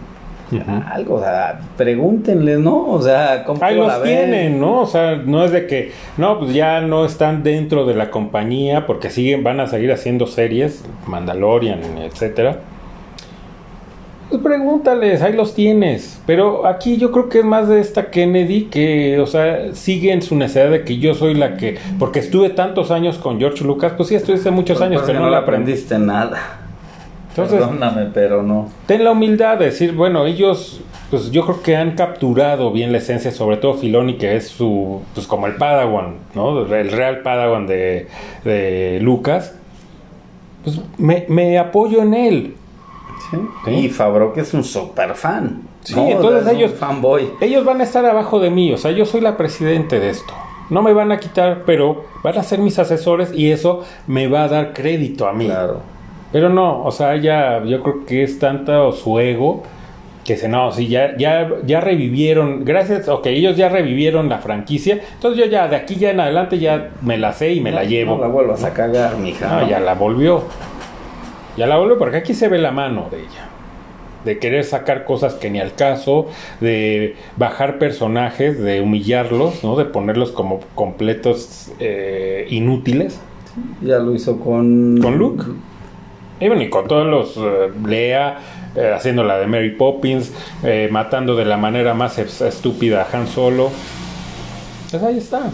algo, o sea, pregúntenles, ¿no? O sea, ¿cómo Ahí los tienen, ¿no? O sea, no es de que, no, pues ya no están dentro de la compañía porque siguen, van a seguir haciendo series, Mandalorian, etcétera pues pregúntales, ahí los tienes. Pero aquí yo creo que es más de esta Kennedy que, o sea, sigue en su necesidad de que yo soy la que. Porque estuve tantos años con George Lucas, pues sí, estuviste muchos años, pero no, le aprendiste nada. Entonces, Perdóname, pero no. Ten la humildad de decir, bueno, ellos pues yo creo que han capturado bien la esencia, sobre todo Filoni, que es su, pues como el Padawan, ¿no? El real Padawan de, de Lucas. Pues me, me apoyo en él. Sí. Y Fabro que es un super fan. Sí, entonces ellos, fanboy. ellos van a estar abajo de mí, o sea, yo soy la presidente de esto. No me van a quitar, pero van a ser mis asesores y eso me va a dar crédito a mí. Claro. Pero no, o sea, ya yo creo que es tanto su ego que se no, sí, ya, ya, ya revivieron, gracias, ok, ellos ya revivieron la franquicia, entonces yo ya de aquí ya en adelante ya me la sé y me la llevo. No la vuelvas a cagar, mija. No, ya la volvió. Ya la volvió porque aquí se ve la mano de ella. De querer sacar cosas que ni al caso, de bajar personajes, de humillarlos, ¿no? De ponerlos como completos eh, inútiles. Ya lo hizo con... Con Luke. Y y con todos los uh, Lea, eh, haciendo la de Mary Poppins, eh, matando de la manera más estúpida a Han Solo. Pues ahí está.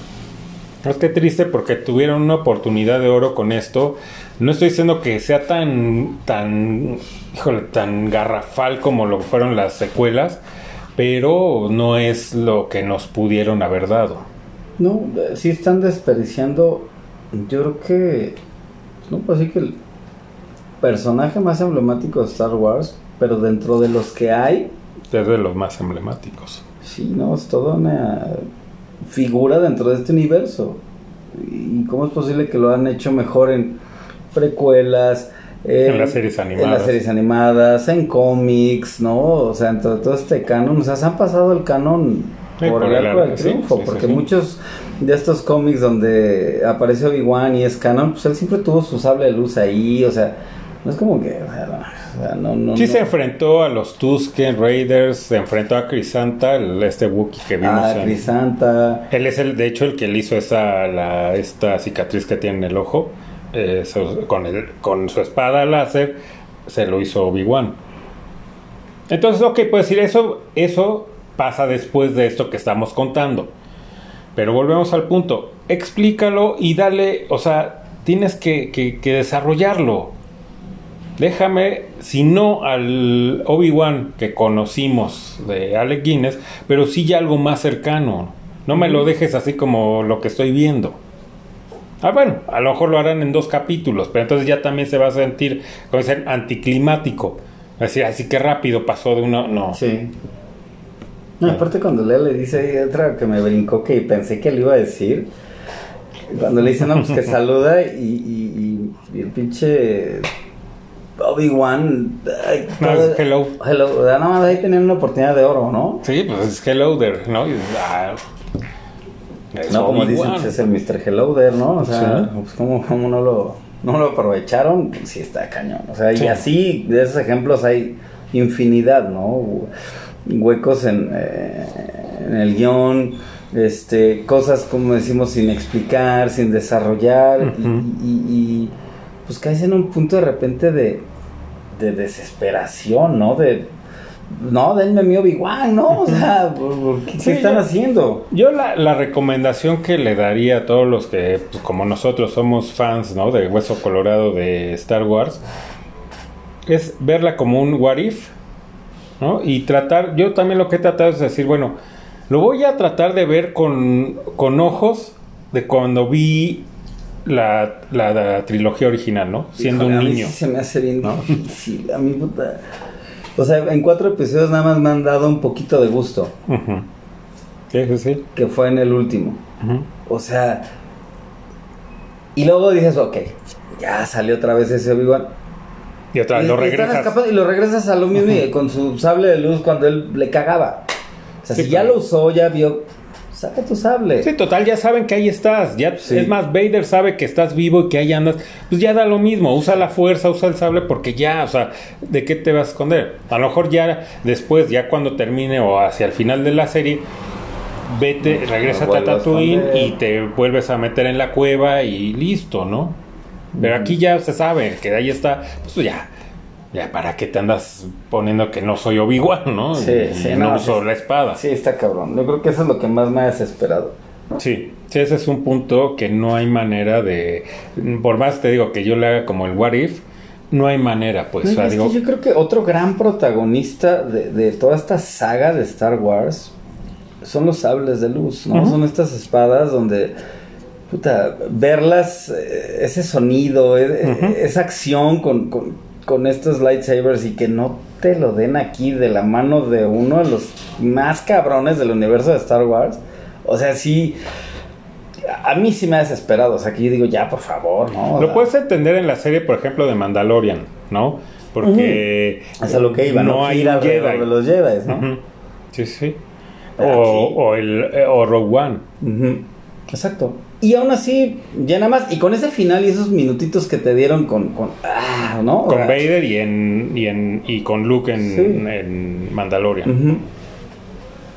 Es que triste porque tuvieron una oportunidad de oro con esto. No estoy diciendo que sea tan, tan, híjole, tan garrafal como lo fueron las secuelas, pero no es lo que nos pudieron haber dado. No, si están desperdiciando. Yo creo que, no puedo decir que personaje más emblemático de Star Wars pero dentro de los que hay... Es de los más emblemáticos. Sí, no, es toda una figura dentro de este universo. ¿Y cómo es posible que lo han hecho mejor en precuelas? En, las series animadas. En las series animadas, en cómics, ¿no? O sea, dentro de todo este canon, o sea, se han pasado el canon por, el arco del triunfo, porque muchos de estos cómics donde aparece Obi-Wan y es canon, pues él siempre tuvo su sable de luz ahí, o sea, no es como que sí se enfrentó a los Tusken Raiders, se enfrentó a Crisanta, el, este Wookiee que vimos. Ah, Crisanta. Él es el, de hecho, el que le hizo esa, la, esta cicatriz que tiene en el ojo. Eh, con, el, con su espada láser se lo hizo Obi-Wan. Entonces, ok, puedes decir, eso, eso pasa después de esto que estamos contando. Pero volvemos al punto. Explícalo y dale, o sea, tienes que, que desarrollarlo déjame, si no al Obi-Wan que conocimos de Alec Guinness, pero sí ya algo más cercano. No me lo dejes así como lo que estoy viendo. Ah, bueno, a lo mejor lo harán en dos capítulos, pero entonces ya también se va a sentir, como ser anticlimático. Así, así que rápido pasó de uno, no. Sí. No, aparte cuando Lea le dice otra que me brincó que pensé que le iba a decir, cuando le dice no, pues que saluda y, y el pinche Obi-Wan. hello. Hello. Nada más ahí tenían una oportunidad de oro, ¿no? Sí, pues es Hello there, ¿no? Ah, no, como dicen, es el Mr. Hello there, ¿no? O sea, pues como, como no lo no lo aprovecharon, sí está cañón. O sea, y así, de esos ejemplos hay infinidad, ¿no? Huecos en, eh, en el guion, este, cosas como decimos sin explicar, sin desarrollar, y, pues caes en un punto de repente de, de desesperación, ¿no? De, no, denme mi Obi-Wan, ¿no? O sea, ¿qué, están haciendo? Yo la, la, recomendación que le daría a todos los que, pues, como nosotros, somos fans, ¿no? De Hueso Colorado de Star Wars, es verla como un what if, ¿no? Y tratar, yo también lo que he tratado es decir, bueno, lo voy a tratar de ver con, con ojos de cuando vi la, la, trilogía original, ¿no? Siendo un niño. se me hace bien ¿no? difícil. A mí, puta. O sea, en cuatro episodios nada más me han dado un poquito de gusto. ¿Qué es sí? Que fue en el último. O sea. Y luego dices, ok, ya salió otra vez ese Obi-Wan. Y otra vez lo regresas. Y lo regresas a lo mismo con su sable de luz cuando él le cagaba. O sea, si ya lo usó, ya vio saca tu sable. Sí, total, ya saben que ahí estás. Ya, Es más, Vader sabe que estás vivo y que ahí andas. Pues ya da lo mismo. Usa la fuerza, usa el sable porque ya, o sea, ¿de qué te vas a esconder? A lo mejor ya después, ya cuando termine o hacia el final de la serie, vete, regresa a Tatooine y te vuelves a meter en la cueva y listo, ¿no? Pero aquí ya se sabe que ahí está, pues ya, ya para qué te andas poniendo que no soy Obi-Wan, ¿no? Sí, sí, no, uso la espada. Sí, está cabrón. Yo creo que eso es lo que más me ha desesperado. Sí, sí, ese es un punto que no hay manera de. Por más te digo que yo le haga como el what if, no hay manera, pues. No, o sea, es que digo, yo creo que otro gran protagonista de, de toda esta saga de Star Wars son los sables de luz, ¿no? Son estas espadas donde, puta, verlas, eh, ese sonido, e- Ujú. esa acción con, con, con estos lightsabers y que no te lo den aquí de la mano de uno de los más cabrones del universo de Star Wars. O sea, sí, a mí sí me ha desesperado. O sea, que yo digo, ya, por favor, ¿no? Lo puedes entender en la serie, por ejemplo, de Mandalorian, ¿no? Porque Es a lo que iba, no, hay un alrededor Jedi. de los Jedi, ¿no? Ujú. Sí, sí. Pero O, o el eh, o Rogue One. Ujú. Exacto. Y aún así, ya nada más, y con ese final y esos minutitos que te dieron con, con ah, ¿no? Con sea, Vader y en, y en y con Luke en, Sí. en Mandalorian.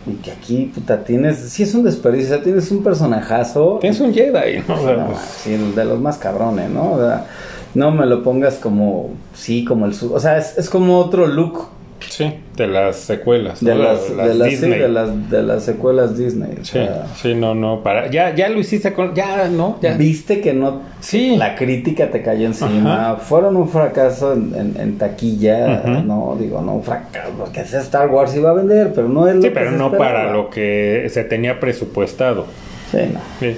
Y que aquí, puta, tienes, sí es un desperdicio, o sea, tienes un personajazo. Tienes un Jedi, ¿no? O sea, No, pues, sí, de los más cabrones, ¿no? O sea, no me lo pongas como, sí, como el, o sea, es, es como otro look sí, de las secuelas. de ¿no? las, Las de las, sí, de las, de las secuelas Disney. Sí, sí, no, no, para, ya, ya lo hiciste con, ya, no, ya. Viste que no Sí. la crítica te cayó encima, Ajá. fueron un fracaso en, en- en taquilla, no, digo, no un fracaso, porque ese Star Wars iba a vender, pero no es lo Sí, que pero se no esperaba. para lo que se tenía presupuestado. Sí, no. Sí.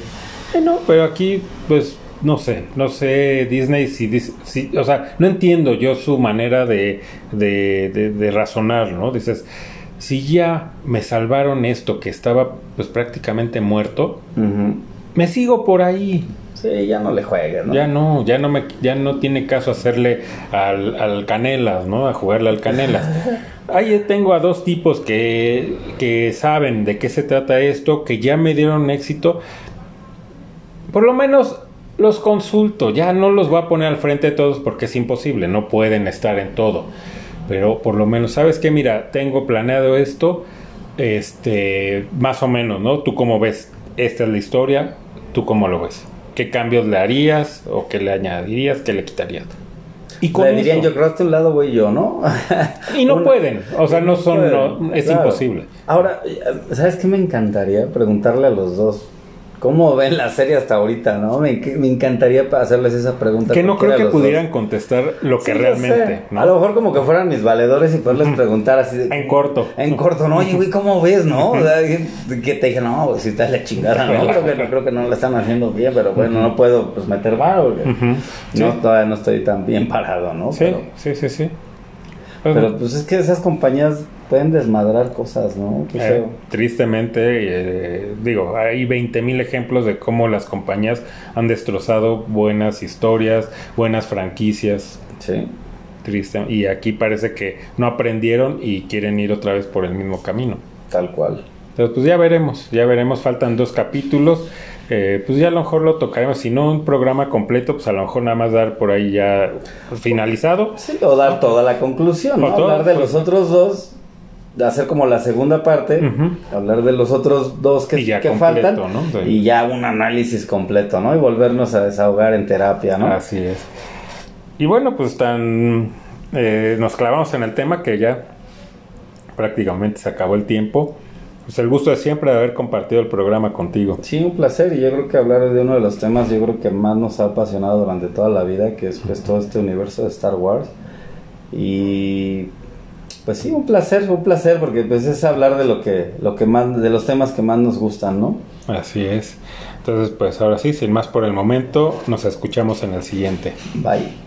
Sí, no, pero aquí, pues, no sé, no sé, Disney, si, si- o sea, no entiendo yo su manera de, de, de- de razonar, ¿no? Dices, si ya me salvaron esto que estaba, pues, prácticamente muerto, me sigo por ahí. Sí, ya no le juegues, ¿no? Ya no, ya no me, ya no tiene caso hacerle al, al Canelas, ¿no? A jugarle al Canelas. Ahí tengo a dos tipos que, que saben de qué se trata esto, que ya me dieron éxito. Por lo menos los consulto, ya no los voy a poner al frente de todos porque es imposible, no pueden estar en todo. Pero por lo menos, ¿sabes qué? Mira, tengo planeado esto, este, más o menos, ¿no? ¿Tú cómo ves? Esta es la historia, ¿tú cómo lo ves? ¿Qué cambios le harías o qué le añadirías, qué le quitarías? Y con Le dirían, eso- yo creo que un lado voy yo, ¿no? Y no Una- pueden, o sea, no son, no- es claro. imposible. Ahora, ¿sabes qué me encantaría? Preguntarle a los dos. ¿Cómo ven la serie hasta ahorita, no? Me, me encantaría hacerles esa pregunta. Que no creo que pudieran dos. contestar lo que Sí, realmente. A lo mejor como que fueran mis valedores y poderles preguntar así de... En corto. En corto, no, oye, güey, ¿cómo ves, no? O sea, que te dije, no, pues si estás la chingada, no, creo que, no, creo que no lo están haciendo bien, pero bueno, no puedo pues meter Ujú. no, Sí. todavía no estoy tan bien parado, ¿no? Sí, Pero, sí, sí, sí. Pero pues es que esas compañías pueden desmadrar cosas, ¿no? Qué eh, tristemente, eh, digo, hay 20 mil ejemplos de cómo las compañías han destrozado buenas historias, buenas franquicias. Sí. Triste. Y aquí parece que no aprendieron y quieren ir otra vez por el mismo camino. Tal cual. Entonces, pues ya veremos, ya veremos, faltan dos capítulos. eh, pues ya a lo mejor lo tocaremos, si no un programa completo, pues a lo mejor nada más dar por ahí ya finalizado. Sí, o dar toda la conclusión, ¿no? Todo, Hablar de pues. los otros dos, hacer como la segunda parte, hablar de los otros dos que, Y ya que completo, faltan, ¿no? Sí. y ya un análisis completo, ¿no? Y volvernos a desahogar en terapia, ¿no? Así es. Y bueno, pues tan eh, nos clavamos en el tema que ya prácticamente se acabó el tiempo. Pues el gusto de siempre de haber compartido el programa contigo. Sí, un placer y yo creo que hablar de uno de los temas yo creo que más nos ha apasionado durante toda la vida, que es pues todo este universo de Star Wars. Y pues sí, un placer, un placer porque pues es hablar de lo que lo que más de los temas que más nos gustan, ¿no? Así es. Entonces, pues ahora sí, sin más por el momento, nos escuchamos en el siguiente. Bye.